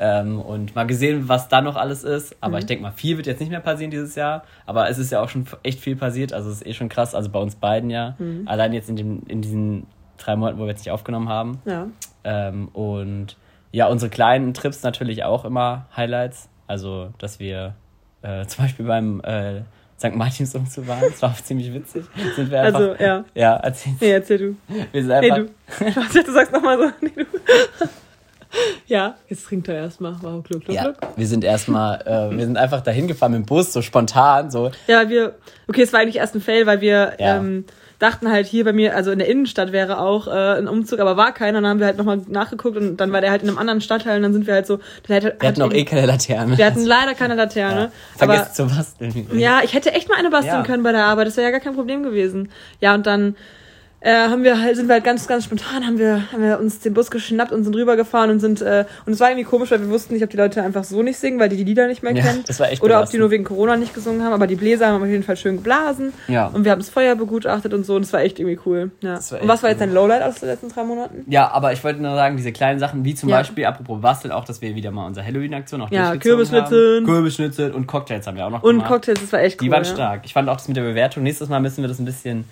Ähm, und mal gesehen, was da noch alles ist. Aber Mhm. ich denke mal, viel wird jetzt nicht mehr passieren dieses Jahr. Aber es ist ja auch schon echt viel passiert. Also es ist eh schon krass. Also bei uns beiden ja. Mhm. Allein jetzt in, dem, in diesen drei Monaten, wo wir jetzt nicht aufgenommen haben. Ja. Ähm, und ja, unsere kleinen Trips natürlich auch immer Highlights. Also, dass wir äh, zum Beispiel beim äh, St. Martinsumzug waren. Das war auch ziemlich witzig. Sind wir einfach, Also, ja. ja, erzähl, Nee, erzähl du. wir sind Nee, einfach, du. Ich dachte, du sagst nochmal so. Nee, du. Ja, jetzt trinkt er erstmal. Wow, Gluck, Gluck, ja, Gluck. wir sind erstmal, äh, wir sind einfach dahin gefahren mit dem Bus, so spontan, so. Ja, wir, okay, es war eigentlich erst ein Fail, weil wir Ja. ähm, dachten halt hier bei mir, also in der Innenstadt wäre auch äh, ein Umzug, aber war keiner. Dann haben wir halt nochmal nachgeguckt und dann war der halt in einem anderen Stadtteil und dann sind wir halt so. Der hat, Wir hatten auch hat eh keine Laterne. wir hatten leider keine Laterne. ja. Vergesst aber zu basteln. ja, ich hätte echt mal eine basteln Ja. können bei der Arbeit. Das wäre ja gar kein Problem gewesen. Ja, und dann äh, haben wir halt, sind wir halt ganz, ganz spontan, haben wir, haben wir uns den Bus geschnappt und sind rübergefahren und sind, äh, und es war irgendwie komisch, weil wir wussten nicht, ob die Leute einfach so nicht singen, weil die die Lieder nicht mehr Ja, kennen. das war echt Oder ob die nur wegen Corona nicht gesungen haben, aber die Bläser haben auf jeden Fall schön geblasen. Ja. Und wir haben das Feuer begutachtet und so und es war echt irgendwie cool. Ja. War Und was echt war jetzt dein Lowlight aus den letzten drei Monaten? Ja, aber ich wollte nur sagen, diese kleinen Sachen, wie zum Ja. Beispiel, apropos Basteln, auch, dass wir wieder mal unsere Halloween-Aktion auch Ja, Kürbisschnitzeln. haben. Kürbisschnitzel und Cocktails haben wir auch noch Und gemacht. Cocktails, das war echt cool. Die waren stark. Ich fand auch das mit der Bewertung. Nächstes Mal müssen wir das ein bisschen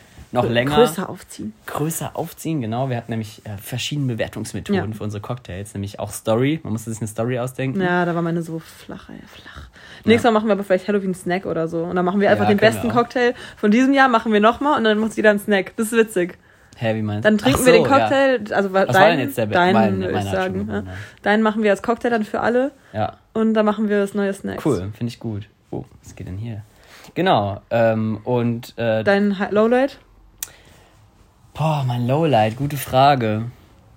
noch länger Größer aufziehen. größer aufziehen. Genau, wir hatten nämlich äh, verschiedene Bewertungsmethoden Ja. für unsere Cocktails, nämlich auch Story. Man musste sich eine Story ausdenken. Ja, da war meine so flach, ey, flach. Nächstes Mal machen wir aber vielleicht Halloween-Snack oder so. Und dann machen wir einfach Ja, den besten. Cocktail von diesem Jahr, machen wir nochmal und dann macht jeder einen Snack. Das ist witzig. Hä, wie meinst Dann trinken Ach wir den so, ja. Cocktail, also Was war deinen, denn jetzt der Be- deinen würde ich sagen. Ja. ja. Deinen machen wir als Cocktail dann für alle Ja, und dann machen wir das neue Snacks. cool, finde ich gut. Oh, was geht denn hier? Genau, ähm, und äh, Dein Lowlight? Boah, mein Lowlight, gute Frage.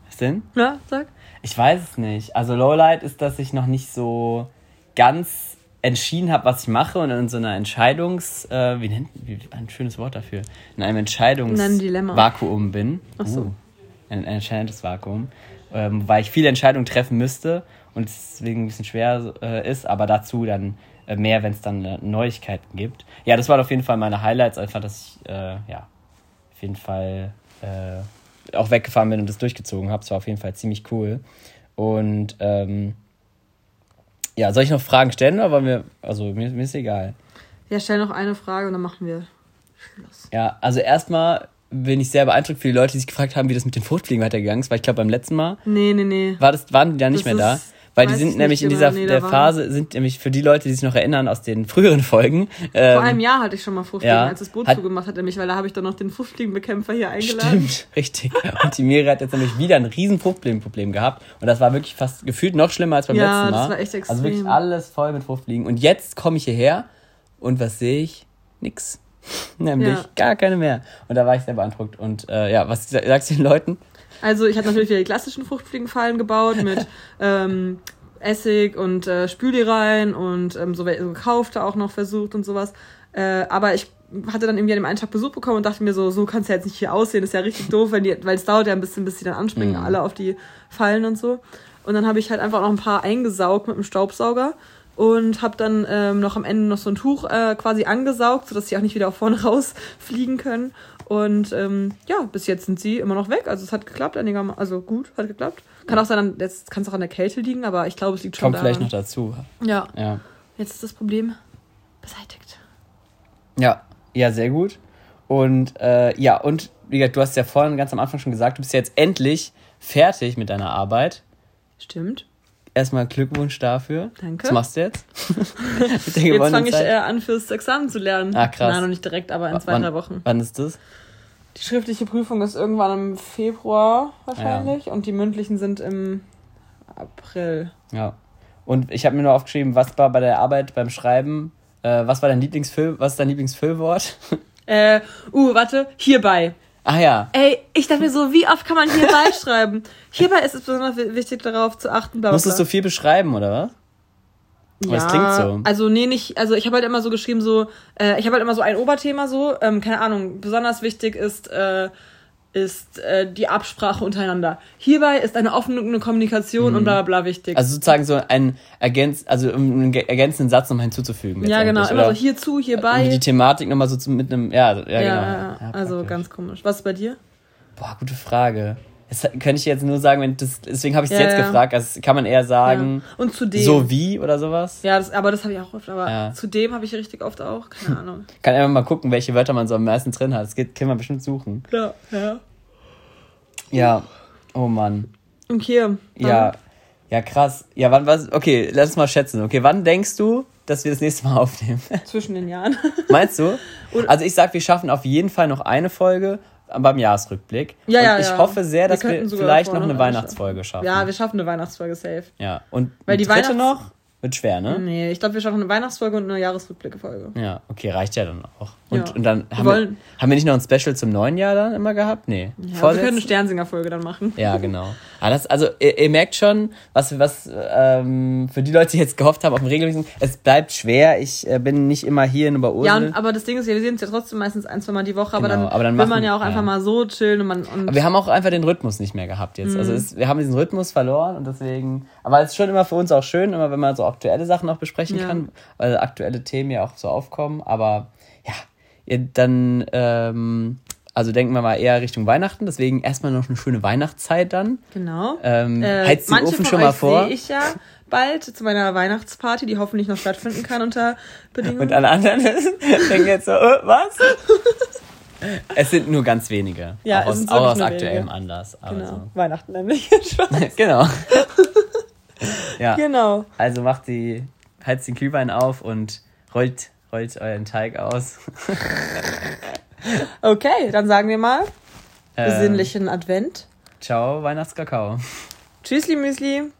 Was denn? Ja, sag. Ich weiß es nicht. Also Lowlight ist, dass ich noch nicht so ganz entschieden habe, was ich mache und in so einer Entscheidungs... Äh, wie nennt wie, ein schönes Wort dafür? In einem. Entscheidungsvakuum bin. Ach so. Uh. ein, ein entscheidendes Vakuum, ähm, weil ich viele Entscheidungen treffen müsste und es deswegen ein bisschen schwer äh, ist, aber dazu dann äh, mehr, wenn es dann Neuigkeiten gibt. Ja, das waren auf jeden Fall meine Highlights, einfach, dass ich, äh, ja, auf jeden Fall äh, auch weggefahren bin und das durchgezogen habe. Es war auf jeden Fall ziemlich cool. Und ähm, ja, soll ich noch Fragen stellen oder wollen wir, also mir, mir ist egal. Ja, stell noch eine Frage und dann machen wir Schluss. Ja, also erstmal bin ich sehr beeindruckt für die Leute, die sich gefragt haben, wie das mit den Fruchtfliegen weitergegangen ist, weil ich glaube beim letzten Mal Nee, nee, nee. war das, waren die da nicht Das mehr da. ist- Weil die sind ich nämlich in dieser der Phase, sind nämlich für die Leute, die sich noch erinnern aus den früheren Folgen. Vor ähm, einem Jahr hatte ich schon mal Fruchtfliegen, ja, als das Boot hat- zugemacht hat, nämlich, weil da habe ich dann noch den Fruchtfliegenbekämpfer hier eingeladen. Stimmt, richtig. Und die Miri hat jetzt nämlich wieder ein riesen Fruchtfliegenproblem gehabt. Und das war wirklich fast gefühlt noch schlimmer als beim Ja, letzten Mal. das war echt Also wirklich extrem. alles voll mit Fruchtfliegen. Und jetzt komme ich hierher und was sehe ich? Nix. Nämlich Ja. gar keine mehr. Und da war ich sehr beeindruckt. Und äh, ja, was sagst du den Leuten? Also ich habe natürlich wieder die klassischen Fruchtfliegenfallen gebaut mit ähm, Essig und äh, Spüli rein und ähm, so, so gekaufte auch noch versucht und sowas. Äh, aber ich hatte dann irgendwie an dem einen Tag Besuch bekommen und dachte mir so, so kann es ja jetzt nicht hier aussehen, ist ja richtig doof, wenn die, weil es dauert ja ein bisschen, bis die dann anspringen, Mhm. alle auf die Fallen und so. Und dann habe ich halt einfach noch ein paar eingesaugt mit dem Staubsauger und habe dann ähm, noch am Ende noch so ein Tuch äh, quasi angesaugt, sodass sie auch nicht wieder vorne rausfliegen können. Und ähm, ja, bis jetzt sind sie immer noch weg. Also es hat geklappt, einigermaßen, also gut, hat geklappt. Kann auch sein, jetzt kann es auch an der Kälte liegen, aber ich glaube, es liegt schon Kommt daran. vielleicht noch dazu. Ja, Ja. jetzt ist das Problem beseitigt. Ja, ja, sehr gut. Und äh, ja, und wie gesagt, du hast ja vorhin ganz am Anfang schon gesagt, du bist jetzt endlich fertig mit deiner Arbeit. Stimmt. Erstmal Glückwunsch dafür. Danke. Was machst du jetzt? Jetzt fange ich äh, an, fürs Examen zu lernen. Ah, krass. Nein, noch nicht direkt, aber in zwei, drei Wochen. Wann ist das? Die schriftliche Prüfung ist irgendwann im Februar wahrscheinlich und die mündlichen sind im April. Ja. Und ich habe mir nur aufgeschrieben, was war bei der Arbeit beim Schreiben, äh, was war dein Lieblingsfüll, was ist dein Lieblingsfüllwort? Äh, uh, warte, hierbei. Ah ja. Ey, ich dachte mir so, wie oft kann man hierbei schreiben? Hierbei ist es besonders wi- wichtig, darauf zu achten. Bla, bla, Musstest du viel beschreiben, oder was? Aber es klingt so. Also nee, nicht, also ich habe halt immer so geschrieben, so, äh, ich habe halt immer so ein Oberthema so, ähm, keine Ahnung, besonders wichtig ist, äh, ist äh, die Absprache untereinander. Hierbei ist eine offene Kommunikation und bla bla bla wichtig. Mhm. Also sozusagen so ein ergänz, also einen ergänzenden Satz nochmal hinzuzufügen. ja, genau, immer so hierzu, hierbei. Um die Thematik nochmal so mit einem, ja, ja, ja, genau. ja, also ganz komisch. Was ist bei dir? Boah, gute Frage. Das könnte ich jetzt nur sagen, wenn das, deswegen habe ich es Ja, jetzt ja. gefragt. Also kann man eher sagen, ja. Und zudem. so wie oder sowas. Ja, das, aber das habe ich auch oft, aber zudem habe ich richtig oft auch, keine Ahnung. Kann einfach mal gucken, welche Wörter man so am meisten drin hat. Das geht, kann man bestimmt suchen. ja, ja. Ja. Oh Mann. Okay. Ja. Ja, krass. Ja, wann was? Okay, lass uns mal schätzen. Okay, wann denkst du, dass wir das nächste Mal aufnehmen? Zwischen den Jahren. Meinst du? Also ich sag, wir schaffen auf jeden Fall noch eine Folge beim Jahresrückblick. Ja, Und ja, ich ja. hoffe sehr, dass wir, sogar vielleicht noch eine Weihnachtsfolge schaffen. Ja, wir schaffen eine Weihnachtsfolge safe. ja. Und Weil die die dritte Weihnachts- noch wird schwer, ne? Nee, ich glaube, wir schaffen eine Weihnachtsfolge und eine Jahresrückblicke-Folge. Ja, okay, reicht ja dann auch. Und, Ja. und dann Wir haben wir, wollen- haben wir nicht noch ein Special zum neuen Jahr dann immer gehabt? Nee. Ja, wir können eine Sternsinger-Folge dann machen. Ja, genau. Aber das, also ihr, ihr merkt schon, was, was ähm, für die Leute, die jetzt gehofft haben auf dem regelmäßigen, es bleibt schwer. Ich äh, bin nicht immer hier in Oberursel. Ja, und, aber das Ding ist ja, wir sehen uns ja trotzdem meistens ein, zwei Mal die Woche, aber, Genau, dann aber dann will machen- man ja auch einfach ja. mal so chillen und man. Und Aber wir haben auch einfach den Rhythmus nicht mehr gehabt jetzt. Also Mhm. es, wir haben diesen Rhythmus verloren und deswegen. Aber es ist schon immer für uns auch schön, immer wenn man so aktuelle Sachen noch besprechen kann, weil aktuelle Themen ja auch so aufkommen. Aber ja, dann, ähm, also denken wir mal eher Richtung Weihnachten. Deswegen erstmal noch eine schöne Weihnachtszeit dann. genau. Ähm, Äh, heizt den Ofen schon mal vor. sehe ich ja bald zu meiner Weihnachtsparty, die hoffentlich noch stattfinden kann unter Bedingungen. Und alle anderen denken jetzt so, äh, was? es sind nur ganz wenige. Ja, auch aus, auch aus aktuellem wenige. Anlass. genau. Also. Weihnachten nämlich. genau. ja. genau. Also macht die, heizt den Glühwein auf und rollt, rollt euren Teig aus. Okay, dann sagen wir mal Ähm, besinnlichen Advent. Ciao, Weihnachtskakao. Tschüssli Müsli.